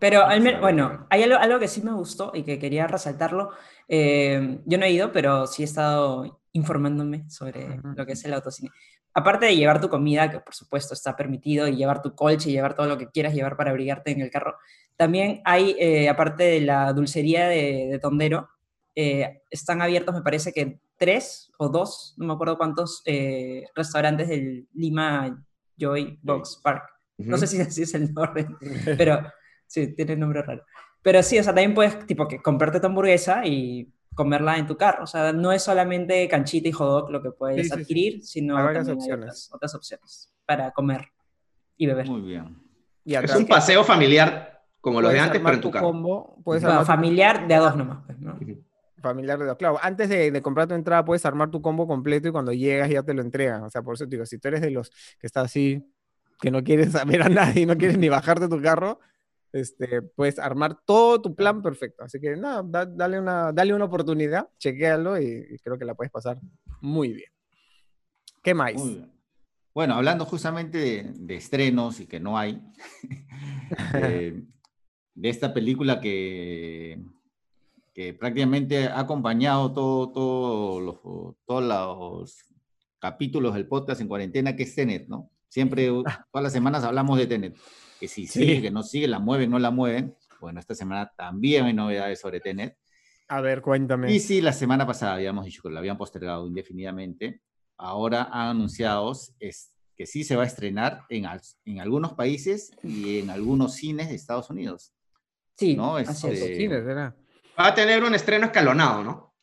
Pero al menos, bueno, hay algo, algo, que sí me gustó y que quería resaltarlo. Eh, yo no he ido, pero sí he estado informándome sobre lo que es el autocine. Aparte de llevar tu comida, que por supuesto está permitido, y llevar tu colche, y llevar todo lo que quieras llevar para abrigarte en el carro, también hay, eh, aparte de la dulcería de, Tondero, eh, están abiertos, me parece que tres o dos, no me acuerdo cuántos eh, restaurantes del Lima Joy Box Park. No sé si así es el nombre, pero sí, tiene nombre raro. Pero sí, o sea, también puedes, tipo, que comprarte tu hamburguesa y comerla en tu carro. O sea, no es solamente canchita y hot dog lo que puedes adquirir, sino hay varias opciones. Otras, opciones para comer y beber. Muy bien. es un paseo familiar como los de antes, pero en tu, carro. Combo, familiar de a dos nomás. Pues, ¿no? familiar de dos. Claro, antes de, comprar tu entrada puedes armar tu combo completo y cuando llegas ya te lo entregan. O sea, por eso te digo, si tú eres de los que está así, que no quieres saber a nadie, no quieres ni bajarte tu carro, este, puedes armar todo tu plan perfecto. Así que nada, dale, una, dale una oportunidad, chequéalo y, creo que la puedes pasar muy bien. ¿Qué más? Bueno, hablando justamente de, estrenos y que no hay, eh, de esta película que que prácticamente ha acompañado todo, todo los, todos los capítulos del podcast en cuarentena, que es Tenet, ¿no? Siempre, todas las semanas hablamos de Tenet, que si sigue, que no sigue, la mueven, no la mueven. Bueno, esta semana también hay novedades sobre Tenet. A ver, cuéntame. Y sí, la semana pasada habíamos dicho que lo habían postergado indefinidamente. Ahora han anunciado es, que sí se va a estrenar en, en algunos países y en algunos cines de Estados Unidos. Sí, ¿no? así es. Este, cines, ¿verdad? Va a tener un estreno escalonado, ¿no?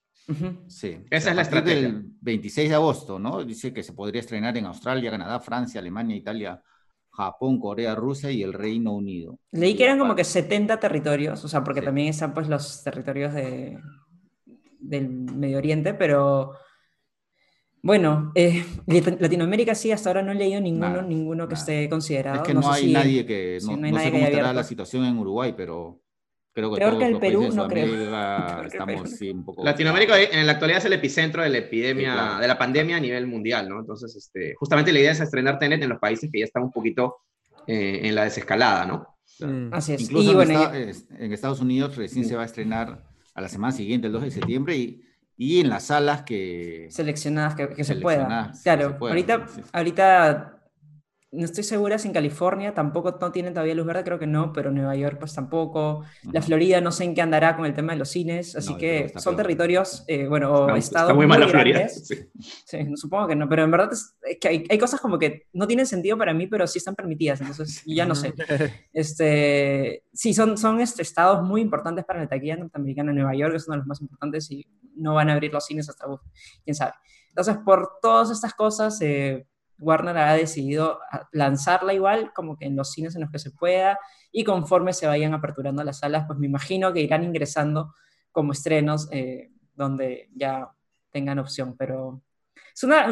Sí. Esa es la estrategia. El 26 de agosto, ¿no? Dice que se podría estrenar en Australia, Canadá, Francia, Alemania, Italia, Japón, Corea, Rusia y el Reino Unido. Leí que eran como que 70 territorios, o sea, porque también están pues los territorios de, del Medio Oriente, pero bueno, eh, Latinoamérica sí, hasta ahora no he leído ninguno, ninguno que esté considerado. Es que no, hay nadie que, no, no, sé cómo estará la situación en Uruguay, pero Creo que, que el Perú, no creo. Estamos, sí, un poco... Latinoamérica en la actualidad es el epicentro de la epidemia, de la pandemia a nivel mundial, ¿no? Entonces, este, justamente la idea es estrenar TENET en los países que ya están un poquito eh, en la desescalada, ¿no? Mm. Así es. Incluso en, Estados Unidos recién se va a estrenar a la semana siguiente, el 2 de septiembre, y, y en las salas que... Seleccionadas que, se pueda. Claro, ahorita, ahorita no estoy segura si en California tampoco no tienen todavía luz verde, creo que no, pero Nueva York pues tampoco. La Florida no sé en qué andará con el tema de los cines, así que son territorios, eh, bueno, o estados muy, muy Florida. Sí. supongo que no, pero en verdad es, que hay, cosas como que no tienen sentido para mí, pero sí están permitidas, entonces ya no sé. Este, sí, son, son este, estados muy importantes para la taquilla norteamericana. Nueva York es uno de los más importantes y no van a abrir los cines hasta, quién sabe. Entonces, por todas estas cosas, eh, Warner ha decidido lanzarla igual, como que en los cines en los que se pueda, y conforme se vayan aperturando las salas, pues me imagino que irán ingresando como estrenos eh, donde ya tengan opción, pero es una,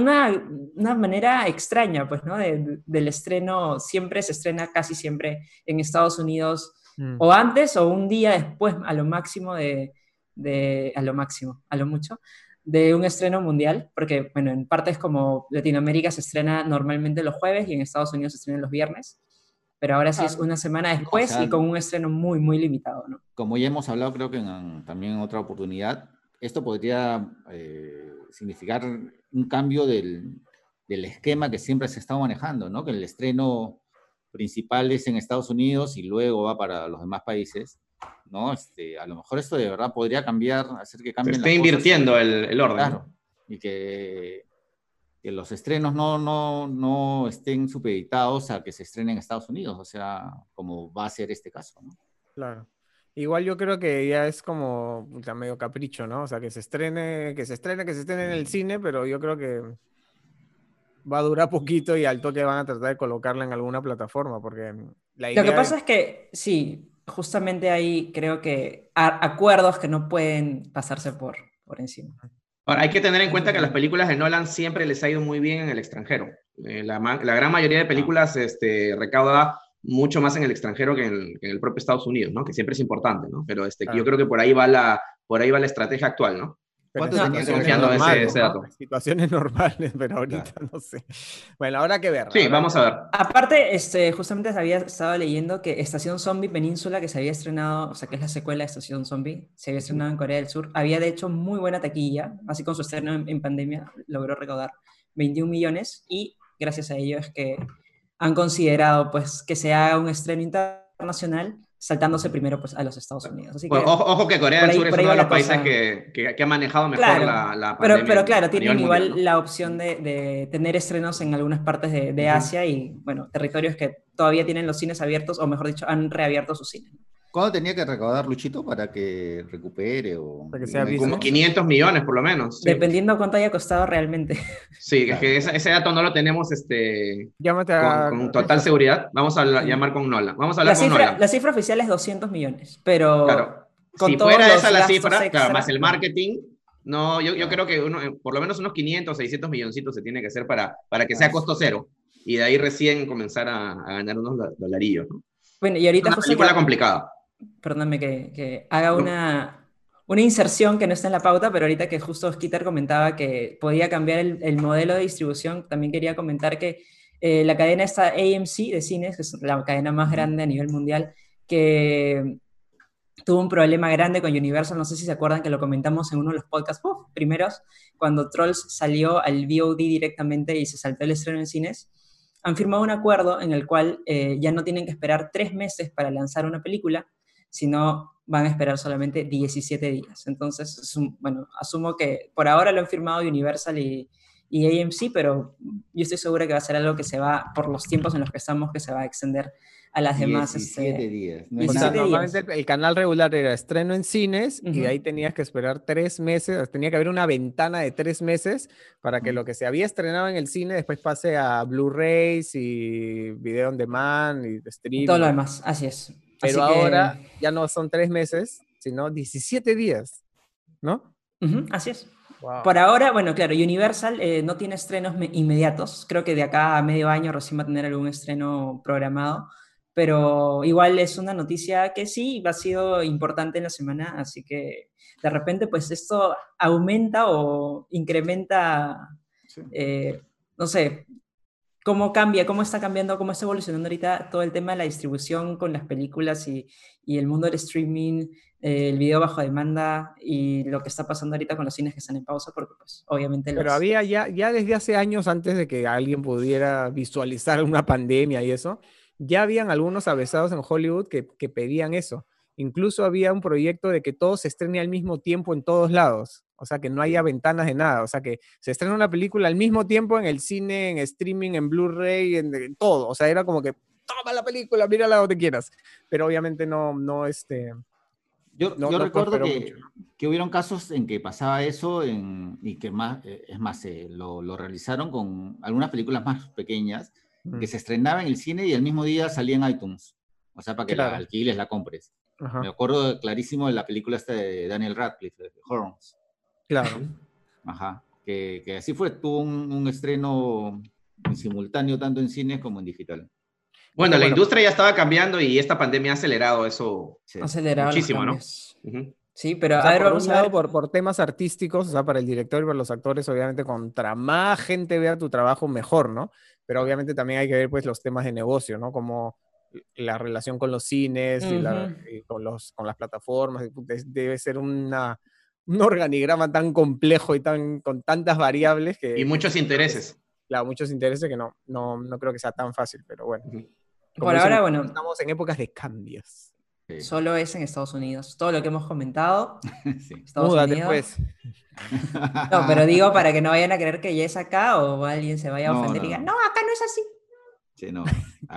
una, manera extraña, pues, ¿no? del estreno, siempre se estrena casi siempre en Estados Unidos, mm. o antes o un día después, a lo máximo de, de, a lo máximo, a lo mucho, de un estreno mundial, porque, bueno, en partes como Latinoamérica se estrena normalmente los jueves y en Estados Unidos se estrena los viernes, pero ahora sí es una semana después y con un estreno muy, muy limitado, ¿no? Como ya hemos hablado, creo que también en otra oportunidad, esto podría eh, significar un cambio del, del esquema que siempre se está manejando, ¿no? Que el estreno principal es en Estados Unidos y luego va para los demás países. ¿No? Este, a lo mejor esto de verdad podría cambiar, hacer que cambien. Se está invirtiendo el, el, orden. Claro, y que, que, los estrenos no, no, no estén supeditados a que se estrenen en Estados Unidos, o sea, como va a ser este caso, ¿no? Claro. Igual yo creo que ya es como medio capricho, ¿no? O sea, que se estrene, que se estrene, que se estrene en el cine, pero yo creo que va a durar poquito y al toque van a tratar de colocarla en alguna plataforma, porque la idea Lo que pasa es que, sí, justamente ahí creo que acuerdos que no pueden pasarse por, por encima. Ahora, hay que tener en cuenta que las películas de Nolan siempre les ha ido muy bien en el extranjero. Eh, la, la, gran mayoría de películas este, recauda mucho más en el extranjero que en el, propio Estados Unidos, ¿no? Que siempre es importante, ¿no? Pero este, yo creo que por ahí va la, por ahí va la estrategia actual, ¿no? ¿Cuánto confiando en ese, dato? Situaciones normales, pero ahorita no sé. Bueno, ahora que ver. Sí, vamos a ver. Aparte, este, justamente había estado leyendo que Estación Zombie Península, que se había estrenado, o sea, que es la secuela de Estación Zombie, se había estrenado en Corea del Sur, había de hecho muy buena taquilla, así con su estreno en, pandemia logró recaudar 21 millones y gracias a ello es que han considerado pues que se haga un estreno internacional saltándose primero pues, a los Estados Unidos. ojo, que Corea del Sur es uno de los países que, que, ha manejado mejor la, la, pandemia. Pero, pero claro, tienen igual la opción de, de, tener estrenos en algunas partes de, de Asia y, bueno, territorios que todavía tienen los cines abiertos, o mejor dicho, han reabierto sus cines. ¿Cuándo tenía que recaudar Luchito para que recupere? O... que sea Como 500 millones por lo menos. Dependiendo cuánto haya costado realmente. Sí, es que ese, dato no lo tenemos este, Llámate con, total seguridad. Vamos a llamar con Nola. Vamos a hablar la con cifra, La cifra oficial es 200 millones, pero... Claro. si fuera esa la cifra, claro, más el marketing, no, yo, yo creo que uno, por lo menos unos 500, 600 milloncitos se tiene que hacer para, para que sea costo cero. Y de ahí recién comenzar a, ganar unos dolarillos. Bueno, y ahorita... Es una película complicada perdóname que, haga una, una, inserción que no está en la pauta, pero ahorita que justo Skitter comentaba que podía cambiar el, modelo de distribución, también quería comentar que eh, la cadena esta AMC de cines, que es la cadena más grande a nivel mundial, que tuvo un problema grande con Universal, no sé si se acuerdan que lo comentamos en uno de los podcasts primeros, cuando Trolls salió al VOD directamente y se saltó el estreno en cines, han firmado un acuerdo en el cual eh, ya no tienen que esperar tres meses para lanzar una película, sino van a esperar solamente 17 días. Entonces, bueno, asumo que por ahora lo han firmado Universal y, y AMC, pero yo estoy segura que va a ser algo que se va, por los tiempos en los que estamos, que se va a extender a las demás. 17 este, días. normalmente El, canal regular era estreno en cines y de ahí tenías que esperar tres meses, tenía que haber una ventana de tres meses para que lo que se había estrenado en el cine después pase a Blu-rays y video on demand y streaming. Todo lo demás, así es. Pero ahora ya no son tres meses, sino 17 días, ¿no? así es. Por ahora, bueno, claro, Universal eh, no tiene estrenos inmediatos. Creo que de acá a medio año recién va a tener algún estreno programado. Pero igual es una noticia que sí ha sido importante en la semana. Así que de repente, pues esto aumenta o incrementa, eh, no sé, cómo cambia, cómo está cambiando, cómo está evolucionando ahorita todo el tema de la distribución con las películas y, y el mundo del streaming, eh, el video bajo demanda y lo que está pasando ahorita con los cines que están en pausa, porque pues obviamente... Pero había ya, ya desde hace años, antes de que alguien pudiera visualizar una pandemia y eso, ya habían algunos avesados en Hollywood que, que pedían eso. Incluso había un proyecto de que todo se estrene al mismo tiempo en todos lados. O sea, que no haya ventanas de nada. O sea, que se estrena una película al mismo tiempo en el cine, en streaming, en Blu-ray, en, todo. O sea, era como que toma la película, mírala donde quieras. Pero obviamente no, no, este. Yo, yo recuerdo que, que, hubieron casos en que pasaba eso y que más, eh, es más, eh, lo, lo, realizaron con algunas películas más pequeñas que se estrenaban en el cine y el mismo día salía en iTunes. O sea, para que la alquiles, la compres. Me acuerdo clarísimo de la película esta de Daniel Radcliffe, de Horns. Claro. Ajá. Que, que así fue, tuvo un, estreno simultáneo tanto en cine como en digital. Bueno, la industria ya estaba cambiando y esta pandemia ha acelerado eso acelerado muchísimo, ¿no? Sí, pero a ver, por vamos a ver. Por, por, temas artísticos, o sea, para el director y para los actores, obviamente, contra más gente vea tu trabajo, mejor, ¿no? Pero obviamente también hay que ver, pues, los temas de negocio, ¿no? Como la relación con los cines y, con, los, con las plataformas, debe ser una, un organigrama tan complejo y tan, con tantas variables que... Y muchos intereses. Claro, muchos intereses que no, no, no creo que sea tan fácil, pero bueno. Por ahora, bueno. Estamos en épocas de cambios. Solo es en Estados Unidos. Todo lo que hemos comentado. sí. Estados Unidos. Pues. No, pero digo para que no vayan a creer que ya es acá o alguien se vaya a ofender y diga, no, acá no es así. Sí, no.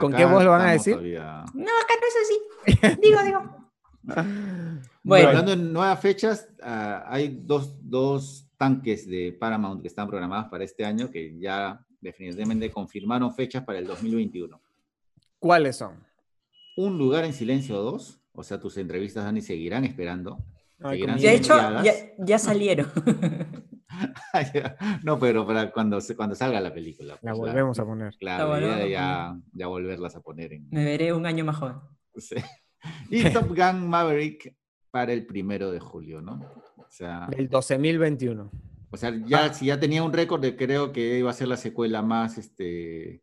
¿Con qué voz lo van a decir? No, acá no es así. digo, digo. Bueno, hablando en nuevas fechas, ah, hay dos, dos, tanques de Paramount que están programados para este año que ya definitivamente confirmaron fechas para el 2021. ¿Cuáles son? Un lugar en silencio 2, o sea, tus entrevistas, Dani, seguirán esperando. de hecho, ya, salieron. no, pero para cuando, cuando salga la película. la pues, volvemos a poner. Claro, ya, ya, volverlas a poner. En... Me veré un año más joven. Y Top Gun Maverick para el primero de julio, ¿no? O sea, el 12.021. O sea, ya, ah. si ya tenía un récord, de, creo que iba a ser la secuela más, este,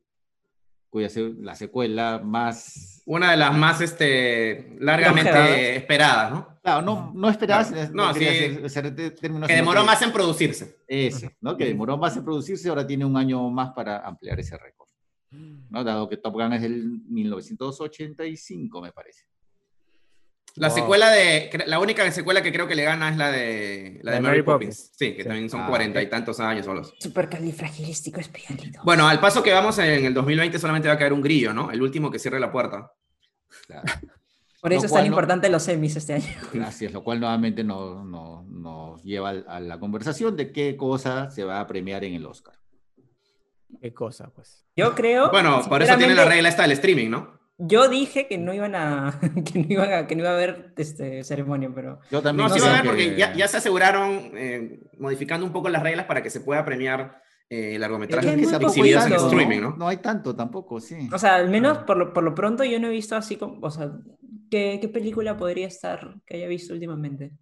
cuya la secuela más... Una de las más, este, largamente esperadas, ¿no? Claro, no, no esperadas, no, sí, que demoró más en producirse. Ese, ¿no? Que demoró más en producirse, ahora tiene un año más para ampliar ese récord. ¿no? Dado que Top Gun es del 1985, me parece. La secuela de. La única secuela que creo que le gana es la de, la de, Mary, Poppins. Sí, que también son ah, cuarenta y tantos años solos. Supercalifragilístico especialito. Bueno, al paso que vamos en el 2020 solamente va a caer un grillo, ¿no? El último que cierre la puerta. Por eso es tan importante los semis este año. Gracias, lo cual nuevamente nos no, lleva a la conversación de qué cosa se va a premiar en el Oscar. ¿Qué cosa, pues? Yo creo. Bueno, por eso tiene la regla esta del streaming, ¿no? Yo dije que no iban a que no iba a, que no iba a haber este, ceremonia, pero yo también no, sí va a haber porque ya, ya, se aseguraron eh, modificando un poco las reglas para que se pueda premiar eh, largometrajes que se exhibidos en streaming, ¿no? No hay tanto tampoco, sí. O sea, al menos por lo, por lo pronto yo no he visto así como, o sea, ¿qué, ¿qué película podría estar que haya visto últimamente?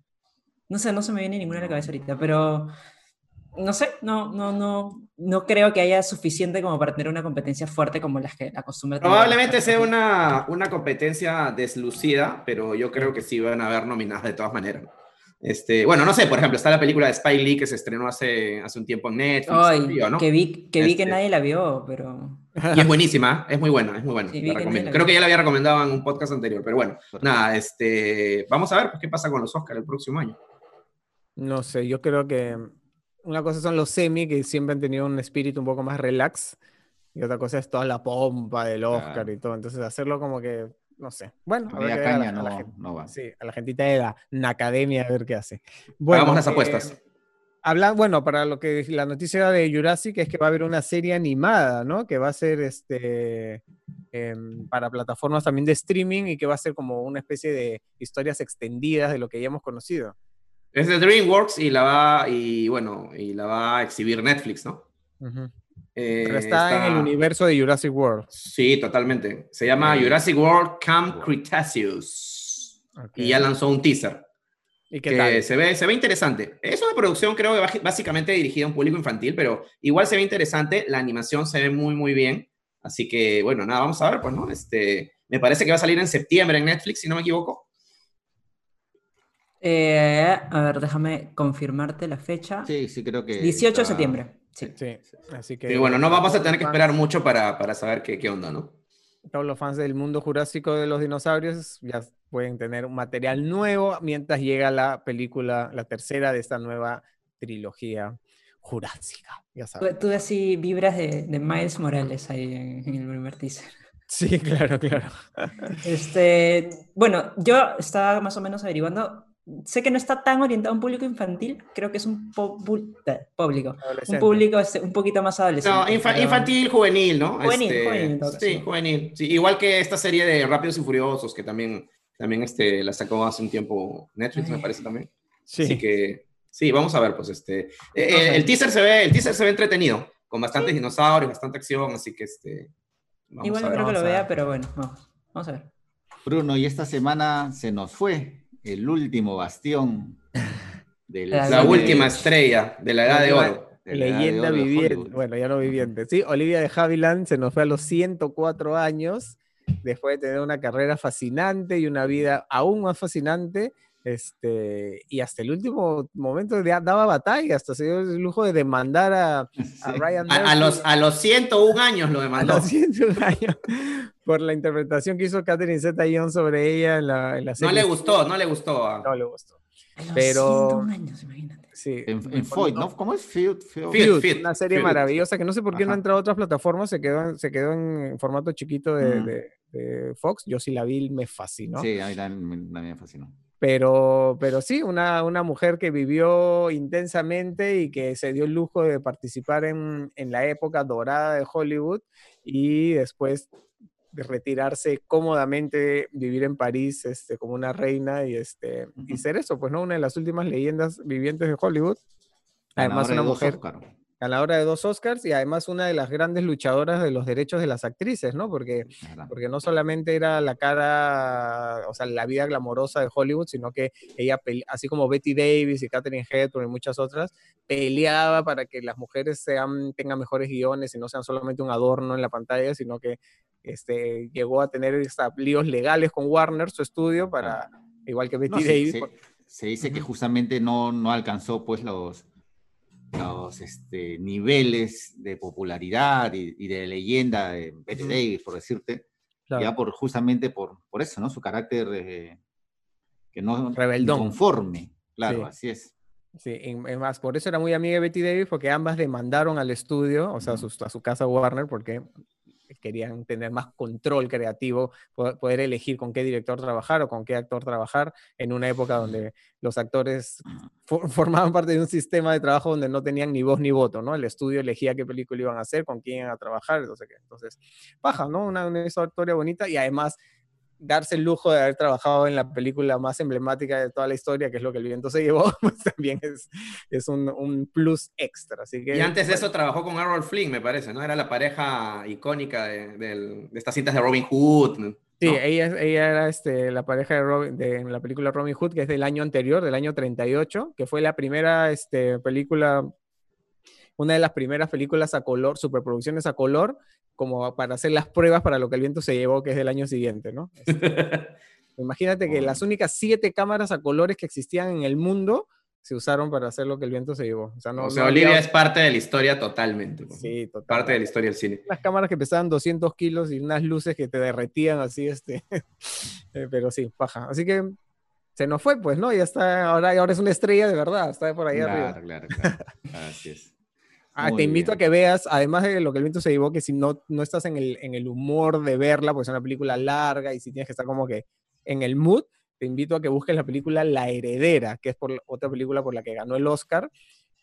No sé, no se me viene ninguna a la cabeza ahorita, pero no sé, no, no, no, no creo que haya suficiente como para tener una competencia fuerte como las que acostumbra. Probablemente sea una, una competencia deslucida, pero yo creo que sí van a haber nominadas de todas maneras. Este, bueno, no sé, por ejemplo, está la película de Spy Lee que se estrenó hace, hace un tiempo en Netflix. Ay, Que vi que, vi que este nadie la vio, pero... Y es buenísima, es muy buena, es muy buena. Creo que ya la había recomendado en un podcast anterior, pero bueno, nada, este, vamos a ver pues, qué pasa con los Oscars el próximo año. No sé, yo creo que una cosa son los semi, que siempre han tenido un espíritu un poco más relax, y otra cosa es toda la pompa del Oscar y todo. Entonces, hacerlo como que, no sé. Bueno, a, ver caña, no, la, no va. Sí, a la gentita de la, academia a ver qué hace. Bueno, Hagamos las apuestas. Eh, habla, bueno, para lo que la noticia de Jurassic es que va a haber una serie animada, ¿no? Que va a ser este em, para plataformas también de streaming y que va a ser como una especie de historias extendidas de lo que ya hemos conocido. Es de DreamWorks y la va, y bueno, y la va a exhibir Netflix, ¿no? Eh, Pero está, en el universo de Jurassic World. Sí, totalmente. Se llama Jurassic World Camp Cretaceous. Y ya lanzó un teaser. ¿Y qué tal? Se ve, se ve interesante. Es una producción, creo que básicamente dirigida a un público infantil, pero igual se ve interesante. La animación se ve muy, muy bien. Así que, bueno, nada, vamos a ver, pues, ¿no? Este, me parece que va a salir en septiembre en Netflix, si no me equivoco. Eh, a ver, déjame confirmarte la fecha. Sí, sí, creo que. 18 de septiembre. Sí. sí. Así que. Y bueno, no vamos a tener que esperar mucho para, para saber qué, qué, onda, ¿no? Todos los fans del mundo jurásico de los dinosaurios ya pueden tener un material nuevo mientras llega la película, la tercera de esta nueva trilogía jurásica. Ya sabes. Tú, así vibras de, de, Miles Morales ahí en, en el primer teaser. Sí, claro, claro. Este, bueno, yo estaba más o menos averiguando sé que no está tan orientado a un público infantil, creo que es un eh, público, un público este, un poquito más adolescente. No, infantil, juvenil, ¿no? Juvenil, este, juvenil. sí, juvenil. igual que esta serie de Rápidos y Furiosos, que también, también este, la sacó hace un tiempo Netflix, me parece también. Sí. Así que, sí, vamos a ver, pues este... Eh, eh, el, teaser se ve, el teaser se ve entretenido, con bastantes dinosaurios, bastante acción, así que este... Igual no creo que lo vea, pero bueno, vamos, vamos a ver. Bruno, y esta semana se nos fue el último bastión. De la, última estrella de la edad de oro. leyenda viviente, bueno, ya no viviente. Sí, Olivia de Havilland se nos fue a los 104 años, después de tener una carrera fascinante y una vida aún más fascinante. Este, y hasta el último momento daba batalla, hasta se dio el lujo de demandar a, Ryan a, los, a los 101 años lo demandó. A los 101 años por la interpretación que hizo Catherine Zeta-Jones sobre ella en la, en la, serie. No le gustó, no le gustó. No le gustó. Pero... años, imagínate. Sí, en, en ¿no? ¿Cómo es Feud? Feud, una serie maravillosa que no sé por qué no ha entrado a otras plataformas, se quedó, en, se quedó en formato chiquito de, de, Fox. Yo sí la vi, me fascinó. Sí, a mí también me fascinó. Pero, pero sí, una, una mujer que vivió intensamente y que se dio el lujo de participar en, en la época dorada de Hollywood y después de retirarse cómodamente, vivir en París este, como una reina y, este, y ser eso, pues no, una de las últimas leyendas vivientes de Hollywood. Además, una mujer ganadora de dos Oscars y además una de las grandes luchadoras de los derechos de las actrices, ¿no? Porque, porque no solamente era la cara, o sea, la vida glamorosa de Hollywood, sino que ella, así como Betty Davis y Katherine Hepburn y muchas otras, peleaba para que las mujeres sean, tengan mejores guiones y no sean solamente un adorno en la pantalla, sino que este, llegó a tener líos legales con Warner, su estudio, para, igual que Betty Davis. Se, dice que justamente no, no alcanzó pues los los este, niveles de popularidad y, de leyenda de Betty Davis, por decirte, ya por justamente por, por eso, ¿no? Su carácter eh, que no Rebeldón. conforme, claro, así es. Sí, más, por eso era muy amiga de Betty Davis, porque ambas demandaron al estudio, o sea, a su casa Warner, porque querían tener más control creativo, poder elegir con qué director trabajar o con qué actor trabajar en una época donde los actores formaban parte de un sistema de trabajo donde no tenían ni voz ni voto, ¿no? El estudio elegía qué película iban a hacer, con quién iban a trabajar, entonces, entonces baja, ¿no? Una, una historia bonita y además darse el lujo de haber trabajado en la película más emblemática de toda la historia, que es lo que el viento se llevó, pues también es, es un, un, plus extra. Así que, y antes de eso trabajó con Errol Flynn, me parece, ¿no? Era la pareja icónica de, de, estas cintas de Robin Hood. Sí, ella, ella era este, la pareja de, Robin, de la película Robin Hood, que es del año anterior, del año 38, que fue la primera este, película una de las primeras películas a color, superproducciones a color, como para hacer las pruebas para lo que el viento se llevó, que es del año siguiente, ¿no? Este, imagínate que las únicas siete cámaras a colores que existían en el mundo se usaron para hacer lo que el viento se llevó. O sea, no, Olivia es parte de la historia totalmente. Sí, totalmente. Parte de la historia del cine. Las cámaras que pesaban 200 kilos y unas luces que te derretían así, este. Eh, pero sí, paja. Así que se nos fue, pues, ¿no? Ya está, ahora, ahora es una estrella de verdad, está por ahí arriba. Claro, claro, claro. Así es. Ah, te invito a que veas, además de lo que el viento se llevó, que si no, no estás en el, en el humor de verla, pues es una película larga y si tienes que estar como que en el mood, te invito a que busques la película La Heredera, que es por, otra película por la que ganó el Oscar,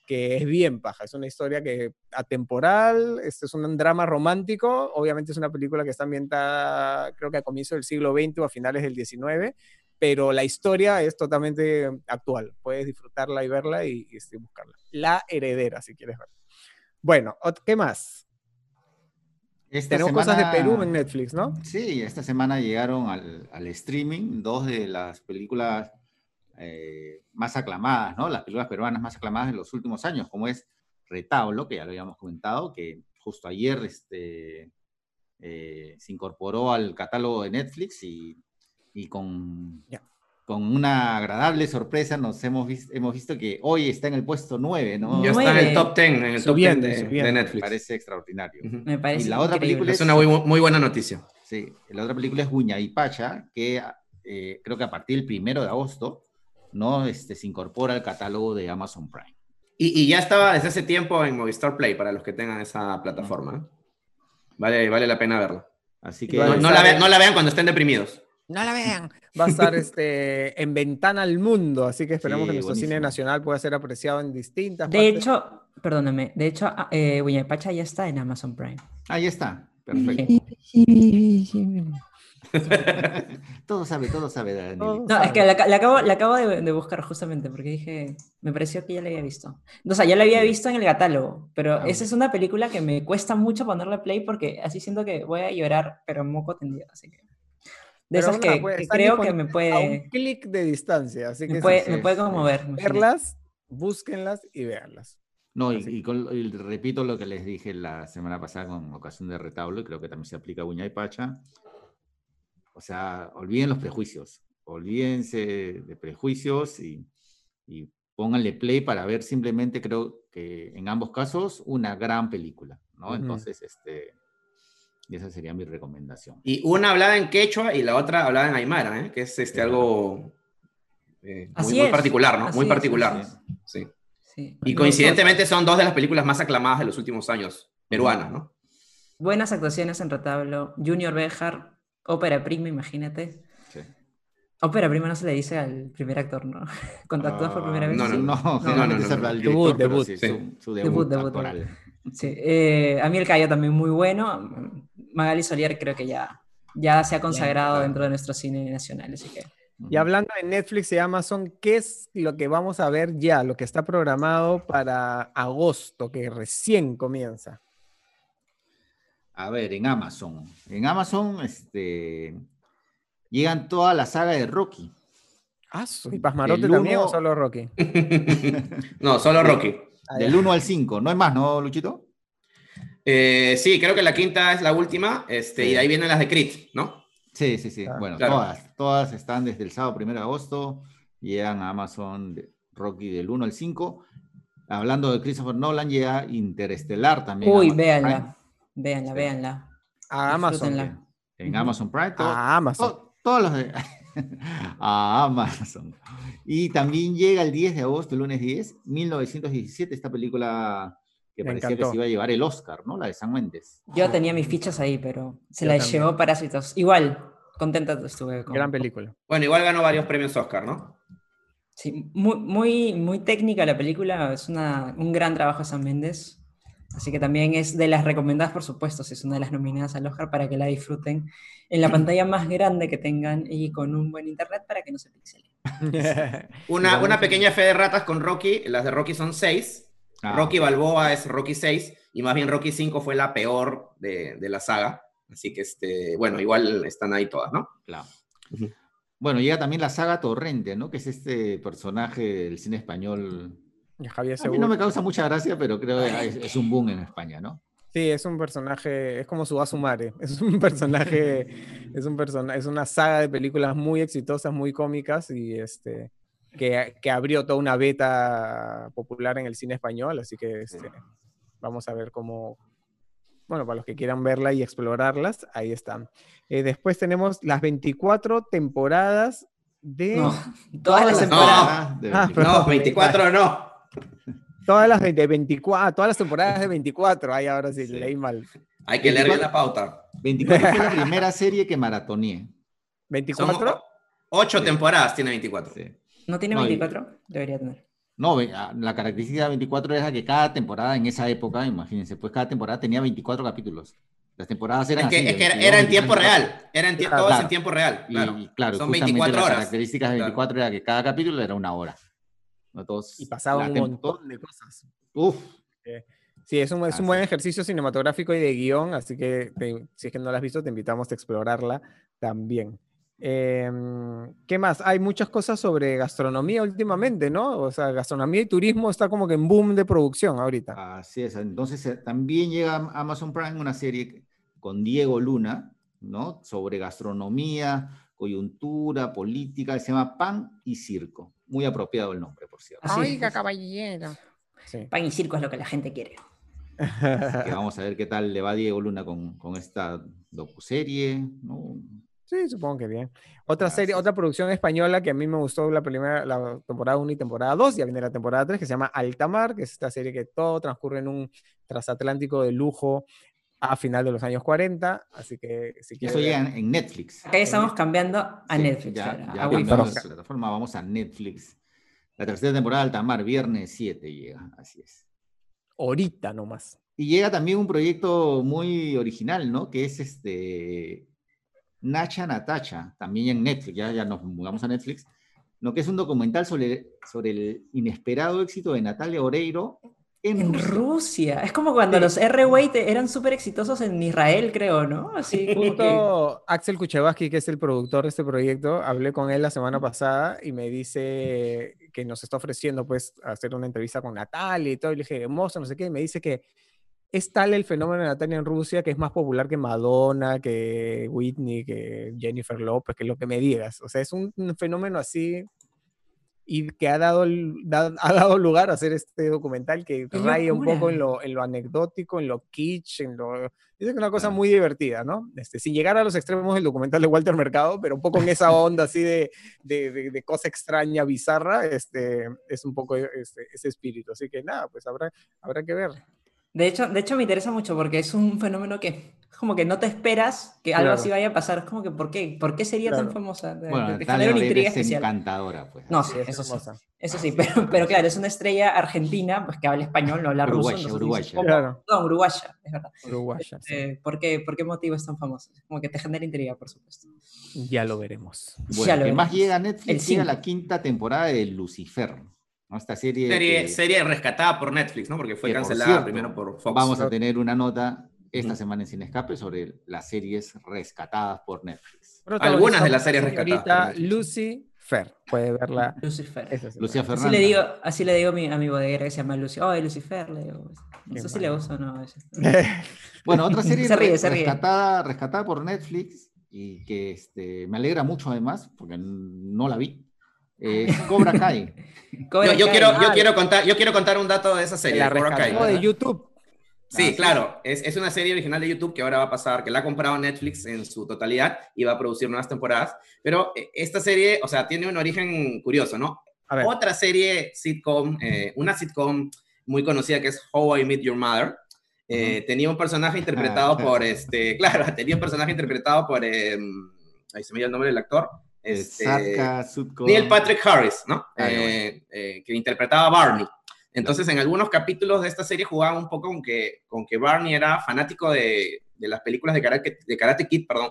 que es bien paja. Es una historia que atemporal, este es un drama romántico, obviamente es una película que está ambientada, creo que a comienzos del siglo XX o a finales del XIX, pero la historia es totalmente actual. Puedes disfrutarla y verla y, y este, buscarla. La Heredera, si quieres verla. Bueno, ¿qué más? Tenemos cosas de Perú en Netflix, ¿no? Sí, esta semana llegaron al, streaming dos de las películas eh, más aclamadas, ¿no? Las películas peruanas más aclamadas en los últimos años, como es Retablo, que ya lo habíamos comentado, que justo ayer este, eh, se incorporó al catálogo de Netflix y, con con una agradable sorpresa nos hemos, visto, hemos visto que hoy está en el puesto 9, ¿no? Ya está en el top 10, en el top 10 de, Netflix. Me parece extraordinario. Me parece y la otra película es, una muy, buena noticia. Sí, la otra película es Guña y Pacha, que eh, creo que a partir del primero de agosto ¿no? este, se incorpora al catálogo de Amazon Prime. Y, ya estaba desde hace tiempo en Movistar Play para los que tengan esa plataforma. Vale, vale la pena verla. Así que no, la, no la vean cuando estén deprimidos. No la vean. Va a estar este, en ventana al mundo, así que esperamos que nuestro cine nacional pueda ser apreciado en distintas De hecho, perdóname, de hecho, eh, Pacha ya está en Amazon Prime. Ahí está, perfecto. todo sabe, todo sabe. No, es que la, acabo, la acabo de, buscar justamente porque dije, me pareció que ya la había visto. O sea, ya la había visto en el catálogo, pero ah, esa es una película que me cuesta mucho ponerle play porque así siento que voy a llorar, pero moco tendido, así que... De esas que, creo que me puede... A un clic de distancia, así que... Me puede, me puede conmover. Verlas, búsquenlas y veanlas. No, y, repito lo que les dije la semana pasada con ocasión de retablo, y creo que también se aplica a Uña y Pacha. O sea, olviden los prejuicios, olvídense de prejuicios y, y pónganle play para ver simplemente, creo que en ambos casos, una gran película, ¿no? Entonces, este, y esa sería mi recomendación. Y una hablada en quechua y la otra hablada en aymara, ¿eh? que es este, algo eh, muy, particular, ¿no? muy particular. Sí. Y coincidentemente son dos de las películas más aclamadas de los últimos años, peruanas, ¿no? Buenas actuaciones en retablo. Junior Bejar, ópera prima, imagínate. Ópera prima no se le dice al primer actor, ¿no? Cuando por primera vez. No, no, no, no, Debut, debut. Su, Debut, debut, debut, actoral. Sí, eh, a mí el Cayo también muy bueno. Magali Solier creo que ya, ya se ha consagrado claro. dentro de nuestro cine nacional, así que... Y hablando de Netflix y Amazon, ¿qué es lo que vamos a ver ya, lo que está programado para agosto, que recién comienza? A ver, en Amazon. En Amazon, este, llegan toda la saga de Rocky. Ah, ¿y Pasmarote El también o uno- solo Rocky? No, solo Rocky. Ah, Del ya. 1 al 5. No hay más, ¿no, Luchito? Eh, sí, creo que la quinta es la última, este, y de ahí vienen las de Crit, ¿no? Sí, sí, sí. Claro. Bueno, Claro. todas, todas están desde el sábado 1 de agosto. Llegan a Amazon de Rocky del 1 al 5. Hablando de Christopher Nolan, llega Interestelar también. Uy, véanla, véanla, Sí. véanla. A Amazon. En. Amazon Prime. todo- A Amazon. to- todos los de. a Amazon. Y también llega el 10 de agosto, el lunes 10, 1917, esta película que Me parecía que encantó. se iba a llevar el Oscar, ¿no? La de San Méndez. Yo tenía mis fichas ahí, pero se Yo la también. llevó Parásitos. Igual, contenta estuve con... Gran película. Bueno, igual ganó varios premios Oscar, ¿no? Sí, muy, muy, muy técnica la película, es una, un gran trabajo de San Méndez. Así que también es de las recomendadas, por supuesto, si es una de las nominadas al Oscar para que la disfruten en la pantalla más grande que tengan y con un buen internet para que no se pixelen. Una, una pequeña fe de ratas con Rocky, las de Rocky son seis, Ah, Rocky Balboa es Rocky 6 y más bien Rocky 5 fue la peor de, de la saga. Así que, este, bueno, igual están ahí todas, ¿no? Claro. Ujú. Bueno, llega también la saga Torrente, ¿no? Que es este personaje del cine español. Javier A mí no Segura. me causa mucha gracia, pero creo que es, es un boom en España, ¿no? Sí, es un personaje, es como su Asumare. Es un personaje, es un persona, es una saga de películas muy exitosas, muy cómicas y este que, que abrió toda una beta popular en el cine español, así que este, vamos a ver cómo, bueno, para los que quieran verla y explorarlas, ahí están. Eh, después tenemos las 24 temporadas de No, todas las temporadas. de Ah, 24. No, 24 no. todas las de, de 24, todas las temporadas de 24. Ay, ahora sí, Sí. leí mal. Hay que leer bien la pauta. 24 fue la primera serie que maratoneé. Son ¿24? o- ocho Sí. temporadas, tiene 24. Sí. ¿No tiene No, y- 24? Debería tener. No, ah, la característica de 24 era que cada temporada en esa época, imagínense, pues cada temporada tenía 24 capítulos. Las temporadas eran Es que, así, es que era, 22, era en tiempo 24. real. Era en Claro, todo es en claro. tiempo real. Claro. y claro, Son justamente 24 las horas. características de Claro. 24 era que cada capítulo era una hora. ¿no? Todos- Y pasaba un montón de cosas. Uf, Sí, es un, es un buen es. ejercicio cinematográfico y de guion, así que te- si es que no la has visto, te invitamos a explorarla también. Em, ¿Qué más? Hay muchas cosas sobre gastronomía últimamente, ¿no? O sea, gastronomía y turismo está como que en boom de producción ahorita. así es. Entonces eh, también llega a Amazon Prime una serie con Diego Luna, ¿no? Sobre gastronomía, coyuntura, política, se llama Pan y Circo. Muy apropiado el nombre, por cierto. Es. caballero. Sí. Pan y circo es lo que la gente quiere. Que vamos a ver qué tal le va a Diego Luna con, con esta docuserie, ¿no? Sí, supongo que bien. Otra serie, otra producción española que a mí me gustó la primera, la temporada 1 y temporada 2, ya viene la temporada 3, que se llama Altamar, que es esta serie que todo transcurre en un transatlántico de lujo a final de los años 40, así que si Y quieres eso llega en, en Netflix. Acá ya estamos cambiando a Sí, Netflix. Ya, ya a Wii. cambiamos de plataforma, vamos a Netflix. La tercera temporada de Altamar, viernes 7 llega, así es. ahorita nomás. Y llega también un proyecto muy original, ¿no? Que es este Nacha Natacha, también en Netflix, ya, ya nos mudamos a Netflix, ¿no? Que es un documental sobre, sobre el inesperado éxito de Natalia Oreiro en, En Rusia. Rusia. Es como cuando los R-Way eran súper exitosos en Israel, creo, ¿no? Así que... Justo Axel Kuchevaski, que es el productor de este proyecto, hablé con él la semana pasada y me dice que nos está ofreciendo pues hacer una entrevista con Natalia y todo. Y le dije, hermoso, no sé qué. Y me dice que es tal el fenómeno de Natalia en Rusia que es más popular que Madonna, que Whitney, que Jennifer Lopez, que lo que me digas. O sea, es un, fenómeno así y que ha dado, da- ha dado lugar a hacer este documental que ¡Qué raya un poco en lo, en lo anecdótico, en lo kitsch, en lo... Dice que es una cosa muy divertida, ¿no? Este, sin llegar a los extremos del documental de Walter Mercado, pero un poco en esa onda así de, de, de- de cosa extraña, bizarra, este, es un poco este, ese espíritu. Así que nada, pues habrá, habrá que ver. De hecho, de hecho, me interesa mucho porque es un fenómeno que como que no te esperas que algo así vaya a pasar. Es como que, ¿por qué? ¿Por qué sería tan famosa? bueno, te genera una intriga es encantadora, pues. No, sí, eso sí. Eso sí, pero, pero claro, es una estrella argentina, pues que habla español, no habla ruso. Uruguaya, uruguaya. Claro. No, uruguaya, es verdad. Uruguaya, eh, ¿por, qué, ¿Por qué motivo es tan famosa? Como que te genera intriga, por supuesto. Ya lo veremos. Bueno, ya más llega a Netflix, llega la quinta temporada de Lucifer. Esta serie, serie, rescatada por Netflix, ¿no? Porque fue cancelada primero por Fox. Vamos a tener una nota esta semana en Sin Escape sobre las series rescatadas por Netflix. Algunas de las series rescatadas. Lucy Fer, puede verla. Lucifer. Lucia Así le digo, así le digo a mi, a mi bodeguera que se llama Lucy. Oh, Lucifer, le digo. No sé si le gusta o no. bueno, otra serie rescatada, rescatada por Netflix y que este, me alegra mucho además, porque no la vi. Es Cobra Kai. yo, quiero, yo, quiero contar, yo quiero contar un dato de esa serie. La Cobra Kai. de YouTube. Sí, ah, claro, es, es, una serie original de YouTube que ahora va a pasar, que la ha comprado Netflix en su totalidad y va a producir nuevas temporadas. Pero eh, esta serie, o sea, tiene un origen curioso, ¿no? Otra serie sitcom, eh, una sitcom muy conocida que es How I Met Your Mother, eh, tenía un personaje interpretado ah, por, este, claro, tenía un personaje interpretado por, em, ahí se me dio el nombre del actor, este, Neil Patrick Harris, ¿no? Ah, que interpretaba a Barney. Entonces, en algunos capítulos de esta serie jugaba un poco con que, con que Barney era fanático de, de las películas de karate, de karate Kid, perdón.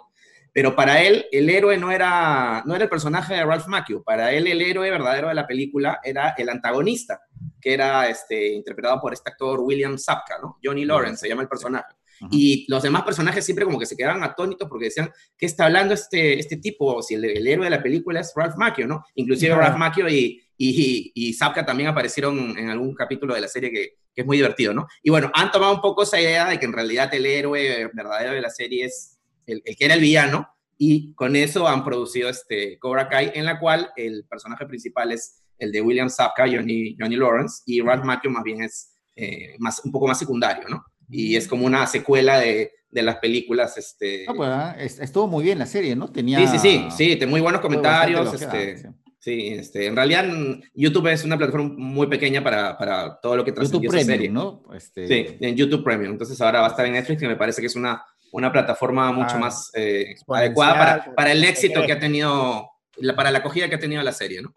Pero para él, el héroe no era, no era el personaje de Ralph Macchio. Para él, el héroe verdadero de la película era el antagonista, que era este, interpretado por este actor William Sapka, ¿no? Johnny Lawrence se llama el personaje. Y los demás personajes siempre como que se quedaban atónitos porque decían, ¿qué está hablando este, este tipo? Si el, héroe de la película es Ralph Macchio, ¿no? Inclusive Ralph Macchio y, y, y Zapka también aparecieron en algún capítulo de la serie que, que, es muy divertido, ¿no? Y bueno, han tomado un poco esa idea de que en realidad el héroe verdadero de la serie es el, el que era el villano, y con eso han producido este Cobra Kai, en la cual el personaje principal es el de William Zapka, Johnny, Johnny Lawrence, y Ralph Macchio más bien es eh, más, un poco más secundario, ¿no? Y es como una secuela de, de las películas. Este... pues, ah, estuvo muy bien la serie, ¿no? Tenía... Sí, sí, sí, sí, muy buenos comentarios. Este, Sí, este, en realidad YouTube es una plataforma muy pequeña para, para todo lo que transmite esa serie. ¿no? Este... Sí, en YouTube Premium. Entonces ahora va a estar en Netflix y me parece que es una, una plataforma mucho más eh, adecuada para, para, el éxito que ha tenido, para la acogida que ha tenido la serie, ¿no?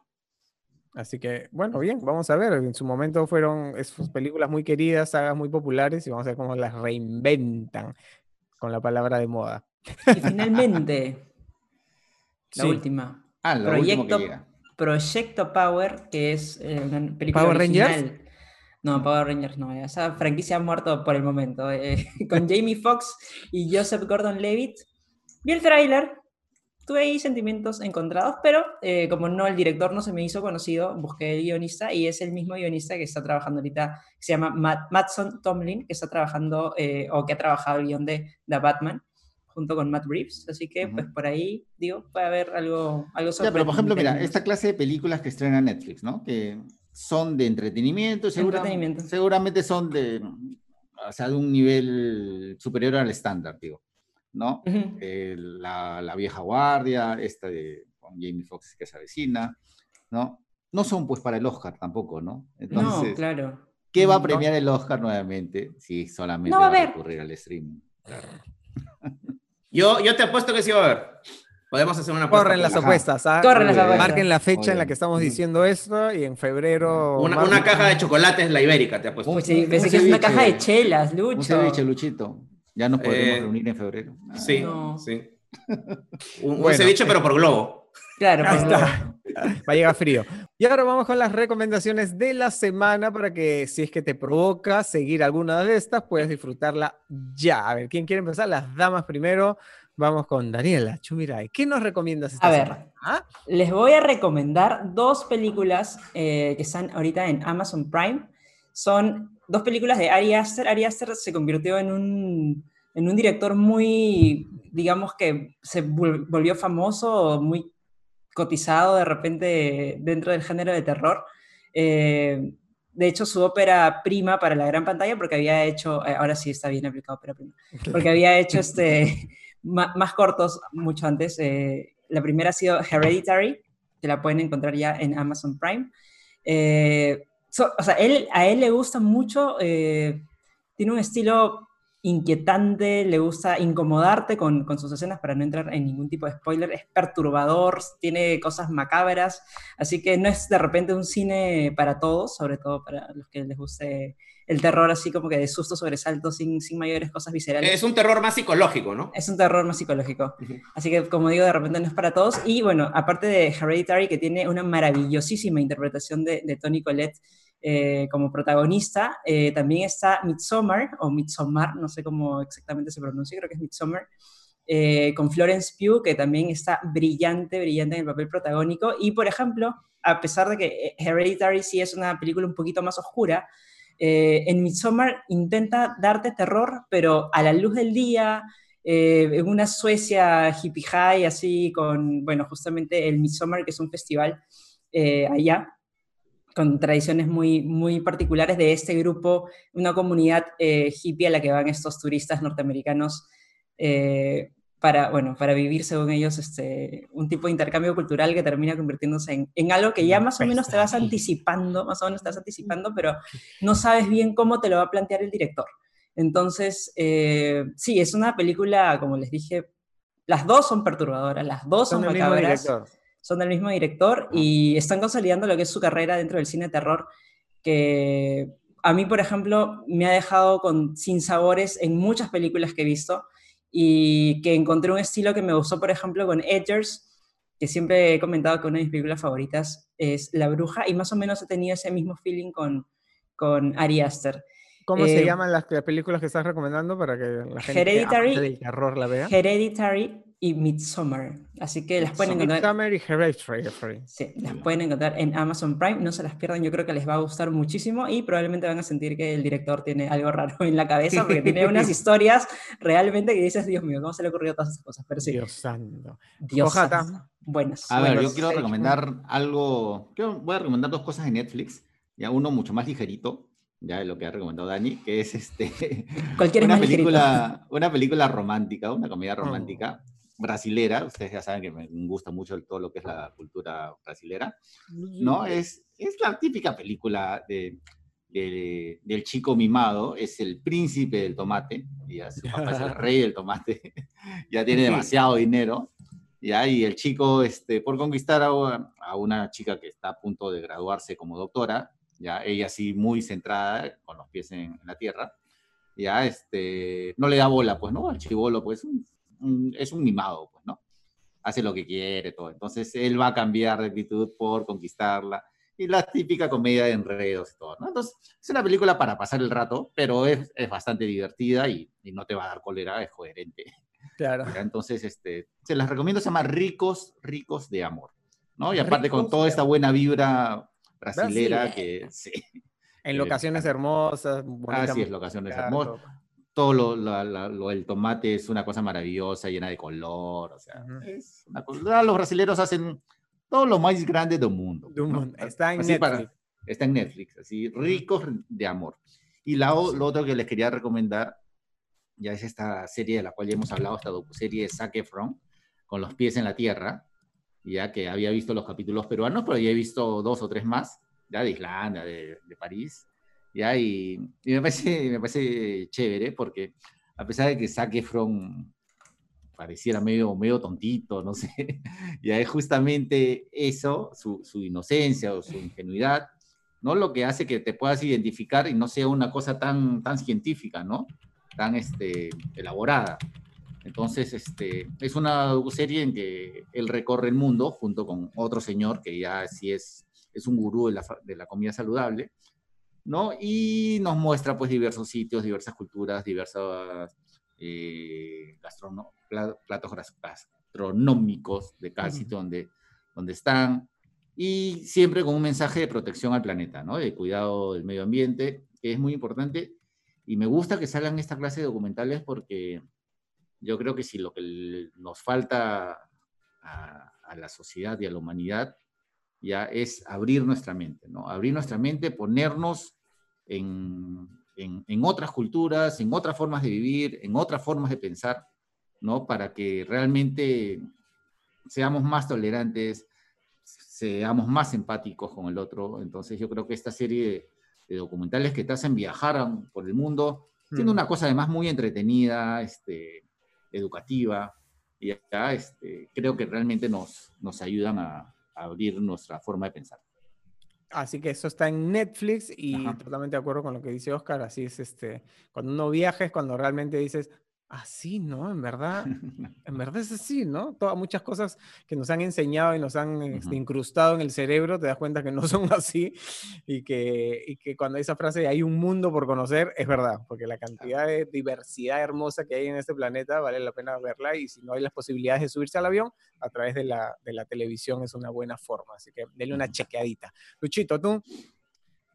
Así que, bueno, bien, vamos a ver. En su momento fueron esas películas muy queridas, sagas muy populares, y vamos a ver cómo las reinventan con la palabra de moda. Y finalmente, la última. Ah, la Proyecto, que Proyecto Power, que es eh, una película ¿Power Rangers? No, Power Rangers no, esa franquicia ha muerto por el momento. Eh, con Jamie Foxx y Joseph Gordon-Levitt. Vi el tráiler, tuve ahí sentimientos encontrados, pero eh, como no, el director no se me hizo conocido, busqué el guionista y es el mismo guionista que está trabajando ahorita, se llama Matt, Matson Tomlin, que está trabajando o que ha trabajado el guion de The Batman junto con Matt Reeves, así que pues por ahí, digo, puede haber algo, algo Ya, pero por ejemplo, mira, esta clase de películas que estrena Netflix, ¿no? Que son de entretenimiento, seguramente son de, o sea, de un nivel superior al estándar, digo, ¿no? la, la, vieja guardia, esta de con Jamie Foxx que se avecina, ¿no? No son pues para el Oscar tampoco, ¿no? Entonces, no, claro. ¿Qué va a premiar el Oscar nuevamente si solamente va, a recurrir al streaming? Claro. Yo, yo te apuesto que sí va a haber. Podemos hacer una apuesta. Corren las apuestas. ¿ah? Corren las apuestas. Marquen la fecha en la que estamos diciendo esto y en febrero. Una, una caja de chocolates, la ibérica, te apuesto. Uy, sí, pensé que es una caja de chelas, Lucho. Un ceviche, Luchito. Ya nos podremos eh, reunir en febrero. Sí, sí. Un, ceviche, pero por globo. Claro, Ahí está. Va a llegar frío. Y ahora vamos con las recomendaciones de la semana para que si es que te provoca seguir alguna de estas, puedes disfrutarla ya. A ver, ¿quién quiere empezar? Las damas primero. Vamos con Daniela Chumiray. ¿Qué nos recomiendas esta a ver, ¿Ah? Les voy a recomendar dos películas eh, que están ahorita en Amazon Prime. Son dos películas de Ari Aster. Ari Aster se convirtió en un, en un director muy, digamos que se volvió famoso, muy cotizado de repente dentro del género de terror. Eh, de hecho, su ópera prima para la gran pantalla, porque había hecho, eh, ahora sí está bien aplicado ópera prima, porque había hecho este, más, cortos mucho antes. Eh, la primera ha sido Hereditary, que la pueden encontrar ya en Amazon Prime. O sea, él, a él le gusta mucho tiene un estilo inquietante, le gusta incomodarte con, con, sus escenas para no entrar en ningún tipo de spoiler, es perturbador, tiene cosas macabras, así que no es de repente un cine para todos, sobre todo para los que les guste el terror así como que de susto, sobresalto, sin, sin mayores cosas viscerales. Es un terror más psicológico, ¿no? Es un terror más psicológico. Así que, como digo, de repente no es para todos. Y bueno, aparte de Hereditary, que tiene una maravillosísima interpretación de, de Tony Collette, eh, como protagonista. Eh, también está Midsommar, o Midsommar, no sé cómo exactamente se pronuncia, creo que es Midsommar, eh, con Florence Pugh, que también está brillante, brillante en el papel protagónico. Y, por ejemplo, a pesar de que Hereditary sí es una película un poquito más oscura, en Midsommar intenta darte terror, pero a la luz del día, en una Suecia hippie high, así con, bueno, justamente el Midsommar, que es un festival allá, con tradiciones muy, muy particulares de este grupo, una comunidad eh, hippie a la que van estos turistas norteamericanos eh, para, bueno, para vivir, según ellos, este, un tipo de intercambio cultural que termina convirtiéndose en, en algo que ya más o menos te vas anticipando, más o menos estás anticipando, pero no sabes bien cómo te lo va a plantear el director. Entonces, eh, sí, es una película, como les dije, las dos son perturbadoras, las dos son, son macabras son del mismo director y están consolidando lo que es su carrera dentro del cine terror, que a mí, por ejemplo, me ha dejado con sin sabores en muchas películas que he visto y que encontré un estilo que me gustó, por ejemplo, con Edgers, que siempre he comentado que una de mis películas favoritas es La Bruja y más o menos he tenido ese mismo feeling con, con Ari Aster. ¿Cómo se eh, llaman las, películas que estás recomendando para que la gente Hereditary, del terror la vea? Hereditary y Midsommar. Así que las pueden encontrar. Midsommar y Hereditary. Sí, las pueden encontrar en Amazon Prime. No se las pierdan, yo creo que les va a gustar muchísimo y probablemente van a sentir que el director tiene algo raro en la cabeza porque tiene unas historias realmente que dices, Dios mío, ¿cómo se le ocurrió todas esas cosas? Pero sí. Dios santo. Dios santo. Buenas. A ver, yo quiero recomendar algo. voy a recomendar dos cosas de Netflix. Ya uno mucho más ligerito ya lo que ha recomendado Dani, que es este, Cualquier una, película, una película romántica, una comedia oh. Brasilera. Ustedes ya saben que me gusta mucho todo lo que es la cultura brasilera. ¿no? Es, es la típica película de, del chico mimado, es el príncipe del tomate, ya su papá es el rey del tomate, ya tiene demasiado dinero. ¿ya? Y el chico, este, por conquistar a, a una chica que está a punto de graduarse como doctora, ya ella sí muy centrada, con los pies en, la tierra, ya este, no le da bola, pues, ¿no? Al chivolo, pues, es un mimado, pues, ¿no? Hace lo que quiere, todo. Entonces, él va a cambiar de actitud por conquistarla. Y la típica comedia de enredos y todo, ¿no? Entonces, es una película para pasar el rato, pero es, es bastante divertida y, y, no te va a dar cólera, es coherente. Claro. Entonces, este, se las recomiendo, se llama Ricos, Ricos de Amor, ¿no? Y aparte con toda esta buena vibra brasilera que sí. En locaciones hermosas. Así es, locaciones hermosas. Todo lo, lo, el tomate es una cosa maravillosa, llena de color. O sea, es una, los brasileños hacen todo lo más grande del mundo. Está en Netflix. está en Netflix, así, ricos de amor. Y la, lo otro que les quería recomendar, ya es esta serie de la cual ya hemos hablado, esta serie de Zac Efron, con los pies en la tierra, ya que había visto los capítulos peruanos, pero ya he visto dos o tres más, ya de Islandia, de, de París, ya, y, me, parece, me parece chévere, porque a pesar de que Zac Efron pareciera medio, medio tontito, no sé, ya es justamente eso, su, su inocencia o su ingenuidad, ¿no? Lo que hace que te puedas identificar y no sea una cosa tan, tan científica, ¿no? Tan este, elaborada. Entonces, este, es una serie en que él recorre el mundo junto con otro señor que ya sí es, es un gurú de la, de la comida saludable, ¿no? Y nos muestra pues diversos sitios, diversas culturas, diversos eh, platos gastronómicos de cada sitio donde, donde están, y siempre con un mensaje de protección al planeta, ¿no? De cuidado del medio ambiente, que es muy importante. Y me gusta que salgan esta clase de documentales porque yo creo que si lo que nos falta a, la sociedad y a la humanidad ya es abrir nuestra mente, ¿no? Abrir nuestra mente, ponernos en, en, otras culturas, en otras formas de vivir, en otras formas de pensar, ¿no? Para que realmente seamos más tolerantes, seamos más empáticos con el otro. Entonces yo creo que esta serie de, de documentales que te hacen viajar por el mundo, siendo una cosa además muy entretenida, este, educativa, y acá este, creo que realmente nos, nos ayudan a, abrir nuestra forma de pensar. Así que eso está en Netflix y totalmente de acuerdo con lo que dice Oscar. Así es, este, cuando uno viaja es cuando realmente dices, así, ¿no? En verdad, en verdad es así, ¿no? Todas muchas cosas que nos han enseñado y nos han este, incrustado en el cerebro, te das cuenta que no son así y que, y que cuando esa frase de hay un mundo por conocer, es verdad, porque la cantidad de diversidad hermosa que hay en este planeta vale la pena verla y si no hay las posibilidades de subirse al avión, a través de la, de la televisión es una buena forma, así que denle una chequeadita. Luchito, ¿tú?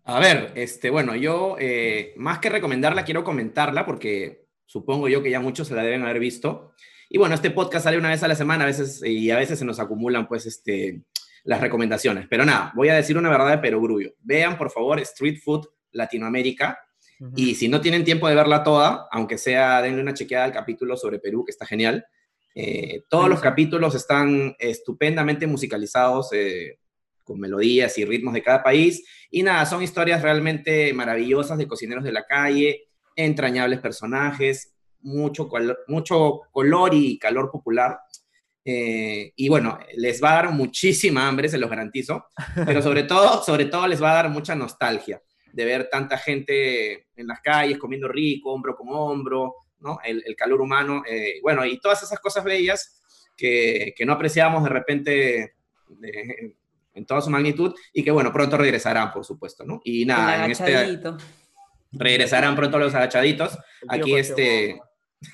A ver, este, bueno, yo eh, más que recomendarla, quiero comentarla porque Supongo yo que ya muchos se la deben haber visto. Y bueno, este podcast sale una vez a la semana a veces, y a veces se nos acumulan pues este, las recomendaciones. Pero nada, voy a decir una verdad de perogrullo. Vean, por favor, Street Food Latinoamérica. Y si no tienen tiempo de verla toda, aunque sea, denle una chequeada al capítulo sobre Perú, que está genial. Eh, todos los capítulos están estupendamente musicalizados, eh, con melodías y ritmos de cada país. Y nada, son historias realmente maravillosas de cocineros de la calle, entrañables personajes, mucho, mucho color y calor popular. Eh, y bueno, les va a dar muchísima hambre, se los garantizo, pero sobre todo, sobre todo les va a dar mucha nostalgia de ver tanta gente en las calles comiendo rico, hombro con hombro, ¿no? El, calor humano, eh, bueno, y todas esas cosas bellas que, que no apreciamos de repente en toda su magnitud y que, bueno, pronto regresarán, por supuesto, ¿no? Y nada, en este regresarán pronto los agachaditos. Aquí este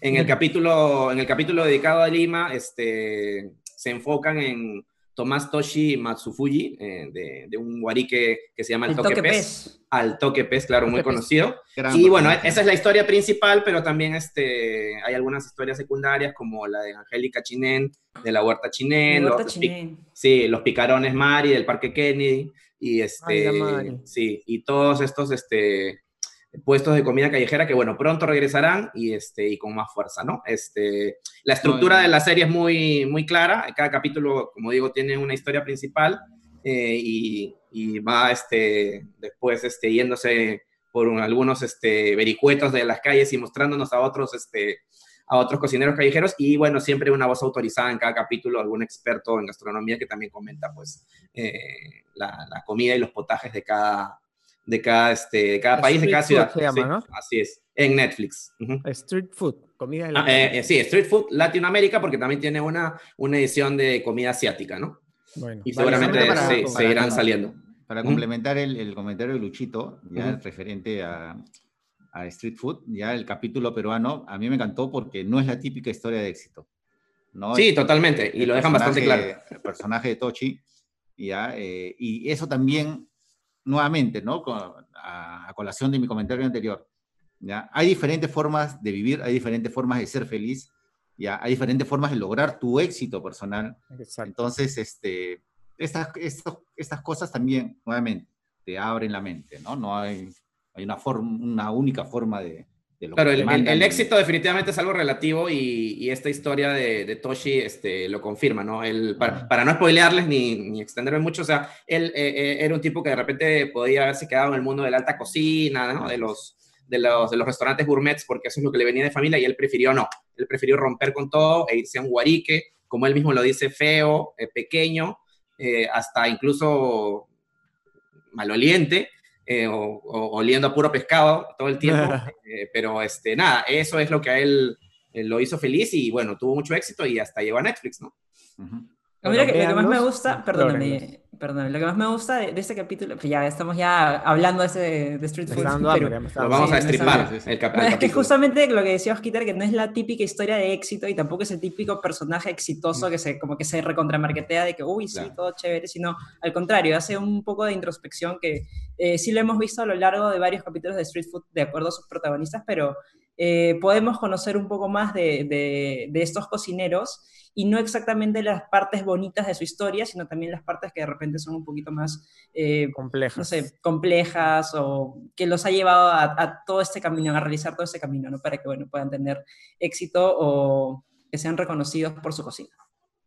en el capítulo en el capítulo dedicado a Lima, este se enfocan en Tomás Toshi Matsufuji, eh, de, un guarique que se llama El, Toque, Pez. Al Toque Pez, claro, muy conocido. y bueno, esa es la historia principal, pero también este, hay algunas historias secundarias, como la de Angélica Chinén, de la Huerta Chinén. Los, sí, los picarones Mari del Parque Kennedy y este, sí, y todos estos este, puestos de comida callejera que, bueno, pronto regresarán y, este, y con más fuerza, ¿no? Este, la estructura de la serie es muy, muy clara, cada capítulo, como digo, tiene una historia principal eh, y, y, va este, después este, yéndose por algunos este, vericuetos de las calles y mostrándonos a otros este, a otros cocineros callejeros y bueno, siempre una voz autorizada en cada capítulo, algún experto en gastronomía que también comenta pues eh, la, comida y los potajes de cada, de cada, este, cada país, de cada ciudad. Se llama, ¿no? Así es, en Netflix. Street Food, comida de ah, eh, eh, Sí, Street Food Latinoamérica porque también tiene una, una edición de comida asiática, ¿no? Bueno, y seguramente seguirán saliendo. Para complementar el, el, comentario de Luchito, ya referente a, a Street Food, ya el capítulo peruano, a mí me encantó porque no es la típica historia de éxito. ¿no? Sí, totalmente, y lo dejan bastante claro. El personaje de Tochi, ya, eh, y eso también, nuevamente, ¿no? a, colación de mi comentario anterior, ¿ya? hay diferentes formas de vivir, hay diferentes formas de ser feliz, ya, hay diferentes formas de lograr tu éxito personal. Entonces, este, estas, estas, estas cosas también, nuevamente, te abren la mente, ¿no? No hay hay una, forma, una única forma de... de claro, el, éxito definitivamente es algo relativo y, esta historia de, Toshi este, lo confirma, ¿no? El, para, no spoilearles ni, ni, extenderme mucho, o sea, él eh, eh, era un tipo que de repente podía haberse quedado en el mundo de la alta cocina, ¿no? De los, de los, de los restaurantes gourmets, porque eso es lo que le venía de familia, y él prefirió no. Él prefirió romper con todo e irse a un guarique, como él mismo lo dice, feo, eh, pequeño, hasta incluso maloliente, eh, o, oliendo a puro pescado todo el tiempo. Eh, pero este, nada, eso es lo que a él, lo hizo feliz y bueno, tuvo mucho éxito y hasta llegó a Netflix, ¿no? Mira, lo que más me gusta, perdóname, perdón, lo que más me gusta de, este capítulo, pues ya estamos ya hablando de, ese, de Street Food. Lo vamos a destripar. El, es que justamente lo que decía Osquitar, que no es la típica historia de éxito y tampoco es el típico personaje exitoso mm. que se, como que se recontramarquetea de que, uy, sí, todo chévere, sino al contrario, hace un poco de introspección que eh, sí lo hemos visto a lo largo de varios capítulos de Street Food de acuerdo a sus protagonistas, pero eh, podemos conocer un poco más de, de, de estos cocineros y no exactamente las partes bonitas de su historia, sino también las partes que de repente son un poquito más eh, complejas. No sé, complejas o que los ha llevado a, todo este camino, a realizar todo este camino, ¿no? Para que, bueno, puedan tener éxito o que sean reconocidos por su cocina.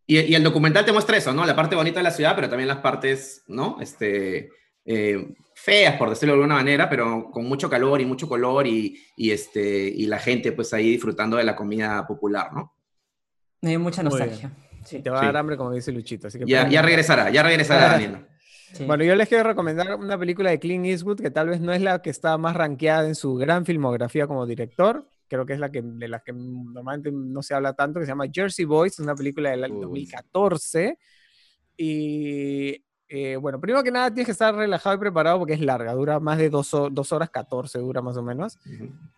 Y, y, el documental te muestra eso, ¿no? La parte bonita de la ciudad, pero también las partes, ¿no? Este, eh, feas, por decirlo de alguna manera, pero con mucho calor y mucho color y, este, y la gente pues ahí disfrutando de la comida popular, ¿no? Me dio mucha nostalgia. Te va a dar hambre, como dice Luchito. Así que ya, ya regresará, ya regresará Daniel. Bueno, yo les quiero recomendar una película de Clint Eastwood que tal vez no es la que está más rankeada en su gran filmografía como director. Creo que es la que de la que normalmente no se habla tanto, que se llama Jersey Boys, una película del 2014. Y eh, bueno, primero que nada tienes que estar relajado y preparado porque es larga, dura más de dos, horas 14, dura más o menos.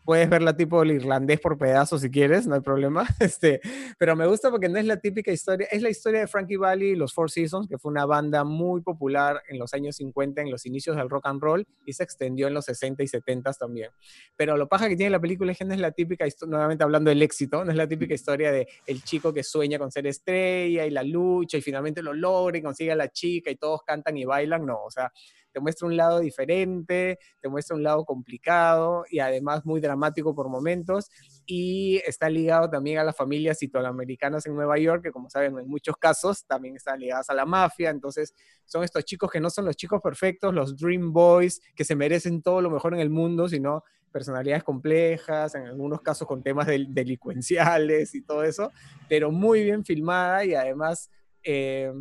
Puedes verla tipo el irlandés por pedazos si quieres, no hay problema. Este, pero me gusta porque no es la típica historia, es la historia de Frankie Valli y los Four Seasons, que fue una banda muy popular en los años 50, en los inicios del rock and roll, y se extendió en los 60 y 70 también. Pero lo paja que tiene la película es que no es la típica, nuevamente hablando del éxito, no es la típica historia de el chico que sueña con ser estrella y la lucha y finalmente lo logra y consigue a la chica y todos cantan y bailan, no, o sea, te muestra un lado diferente, te muestra un lado complicado y además muy dramático por momentos y está ligado también a las familias italoamericanas en Nueva York, que como saben en muchos casos también están ligadas a la mafia, entonces son estos chicos que no son los chicos perfectos, los Dream Boys, que se merecen todo lo mejor en el mundo, sino personalidades complejas, en algunos casos con temas delincuenciales y todo eso, pero muy bien filmada y además... Eh,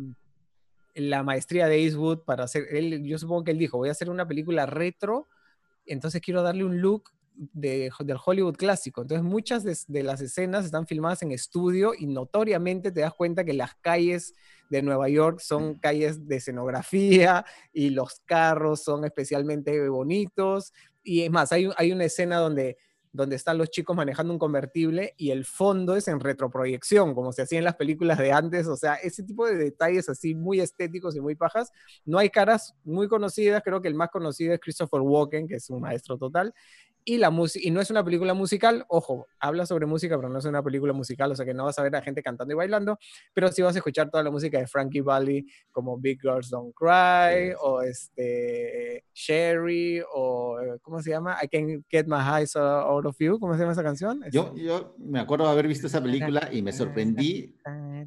la maestría de Eastwood para hacer, él, yo supongo que él dijo, voy a hacer una película retro, entonces quiero darle un look de, del Hollywood clásico. Entonces muchas de, las escenas están filmadas en estudio y notoriamente te das cuenta que las calles de Nueva York son calles de escenografía y los carros son especialmente bonitos. Y es más, hay, hay una escena donde donde están los chicos manejando un convertible y el fondo es en retroproyección, como se hacía en las películas de antes, o sea, ese tipo de detalles así muy estéticos y muy pajas. No hay caras muy conocidas, creo que el más conocido es Christopher Walken, que es un maestro total, y, la y no es una película musical, ojo, habla sobre música, pero no es una película musical, o sea que no vas a ver a gente cantando y bailando, pero sí vas a escuchar toda la música de Frankie Valli, como Big Girls Don't Cry, o este, Sherry, o ¿cómo se llama? I Can Get My Eyes Out of You, ¿cómo se llama esa canción? Yo, yo me acuerdo de haber visto esa película y me sorprendí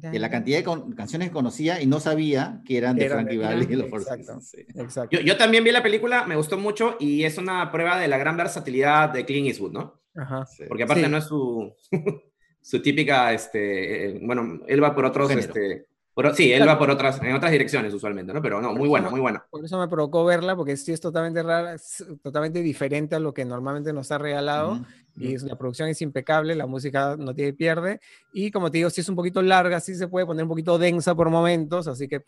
de la cantidad de canciones que conocía y no sabía que eran de Frankie Valli. Exacto, exacto. Yo, yo también vi la película, me gustó mucho y es una prueba de la gran versatilidad de Clint Eastwood, ¿no? Ajá. Porque aparte no es su, su típica, este, eh, bueno, él va por otros, este, sí, él va por otras, en otras direcciones usualmente, ¿no? Pero no, muy buena, muy buena. Por eso me provocó verla, porque sí es totalmente rara, totalmente diferente a lo que normalmente nos ha regalado. Y la producción es impecable, la música no tiene pierde. Y como te digo, sí es un poquito larga, sí se puede poner un poquito densa por momentos, así que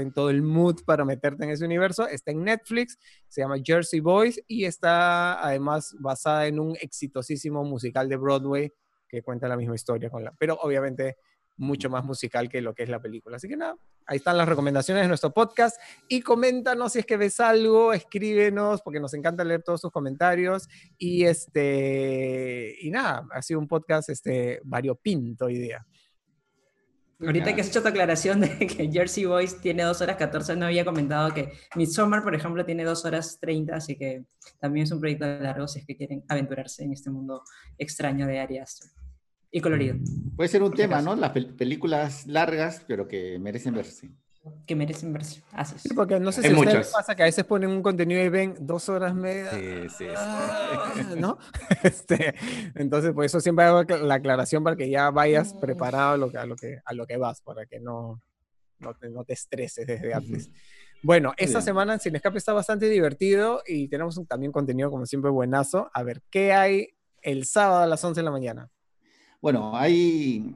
en todo el mood para meterte en ese universo. Está en Netflix, se llama Jersey Boys y está además basada en un exitosísimo musical de Broadway que cuenta la misma historia con la, pero obviamente mucho más musical que lo que es la película. Así que nada, ahí están las recomendaciones de nuestro podcast y coméntanos si es que ves algo, escríbenos porque nos encanta leer todos tus comentarios y este y nada, ha sido un podcast este variopinto hoy día. Ahorita que has hecho tu aclaración de que Jersey Boys tiene 2 horas 14, no había comentado que Midsommar, por ejemplo, tiene 2 horas 30, así que también es un proyecto largo si es que quieren aventurarse en este mundo extraño de Ari Aster. Y colorido. Puede ser un tema, ¿no? Las películas largas, pero que merecen verse que merecen verse. Sí, porque no sé si a ustedes pasa que a veces ponen un contenido y ven dos horas media. Sí, sí, ah, ¿No? Este, entonces, por eso siempre hago la aclaración para que ya vayas preparado a lo que, a lo que, a lo que vas, para que no, no, te, no te estreses desde antes. Bueno, esta semana en Sin Escape está bastante divertido y tenemos un, también contenido, como siempre, buenazo. A ver, ¿qué hay el sábado a las 11 de la mañana? Bueno, hay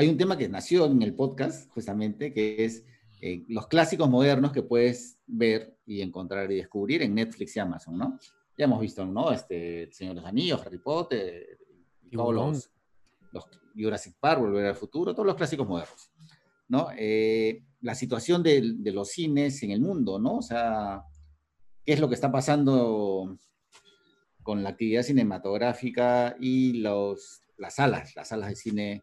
hay un tema que nació en el podcast, justamente, que es eh, los clásicos modernos que puedes ver y encontrar y descubrir en Netflix y Amazon, ¿no? Ya hemos visto, ¿no? Este, El Señor de los Anillos, Harry Potter, y todos los, los, Jurassic Park, Volver al Futuro, todos los clásicos modernos, ¿no? Eh, la situación de, de, los cines en el mundo, ¿no? O sea, ¿qué es lo que está pasando con la actividad cinematográfica y los, las salas, las salas de cine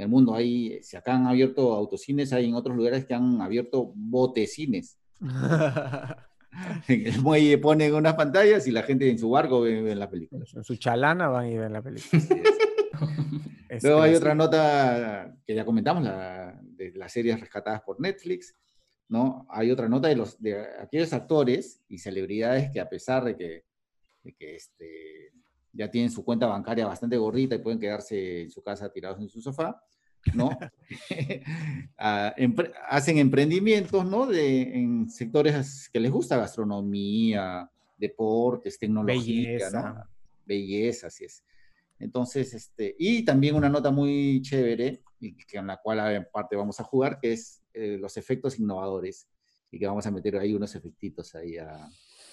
en el mundo. Hay, si acá han abierto autocines, hay en otros lugares que han abierto botecines. en el muelle ponen unas pantallas y la gente en su barco ve, la película. En su chalana van y ven la película. Luego hay otra nota que ya comentamos, la, de las series rescatadas por Netflix. ¿no? Hay otra nota de, los, de aquellos actores y celebridades que a pesar de que, que este, ya tienen su cuenta bancaria bastante gordita y pueden quedarse en su casa tirados en su sofá, ¿no? Ah, hacen emprendimientos, ¿no? De, en sectores que les gusta, gastronomía, deportes, tecnología, Belleza. ¿no? Belleza, así es. Entonces, este, y también una nota muy chévere, y que en la cual en parte vamos a jugar, que es eh, los efectos innovadores, y que vamos a meter ahí unos efectitos ahí a,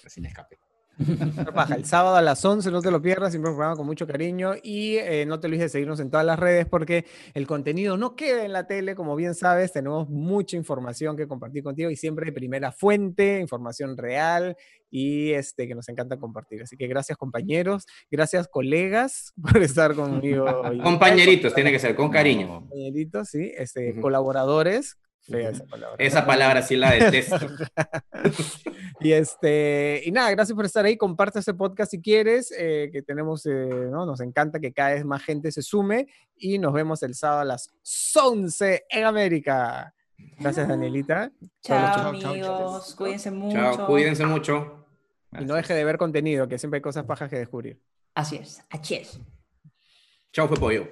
sin escape. El sábado a las 11, no te lo pierdas, siempre un programa con mucho cariño y eh, no te olvides de seguirnos en todas las redes porque el contenido no queda en la tele, como bien sabes, tenemos mucha información que compartir contigo y siempre de primera fuente, información real y este, que nos encanta compartir. Así que gracias compañeros, gracias colegas por estar conmigo. Compañeritos, tiene que ser, con cariño. Compañeritos, sí, este, colaboradores, esa palabra. sí la detesto. y, este, y nada, gracias por estar ahí. Comparte este podcast si quieres, eh, que tenemos, eh, ¿no? nos encanta que cada vez más gente se sume y nos vemos el sábado a las 11 en América. Gracias, Danielita. Chao, amigos. cuídense mucho. Chao, cuídense mucho. Y no deje de ver contenido, que siempre hay cosas pajas que descubrir. Así es, así es. Chao, fue pollo.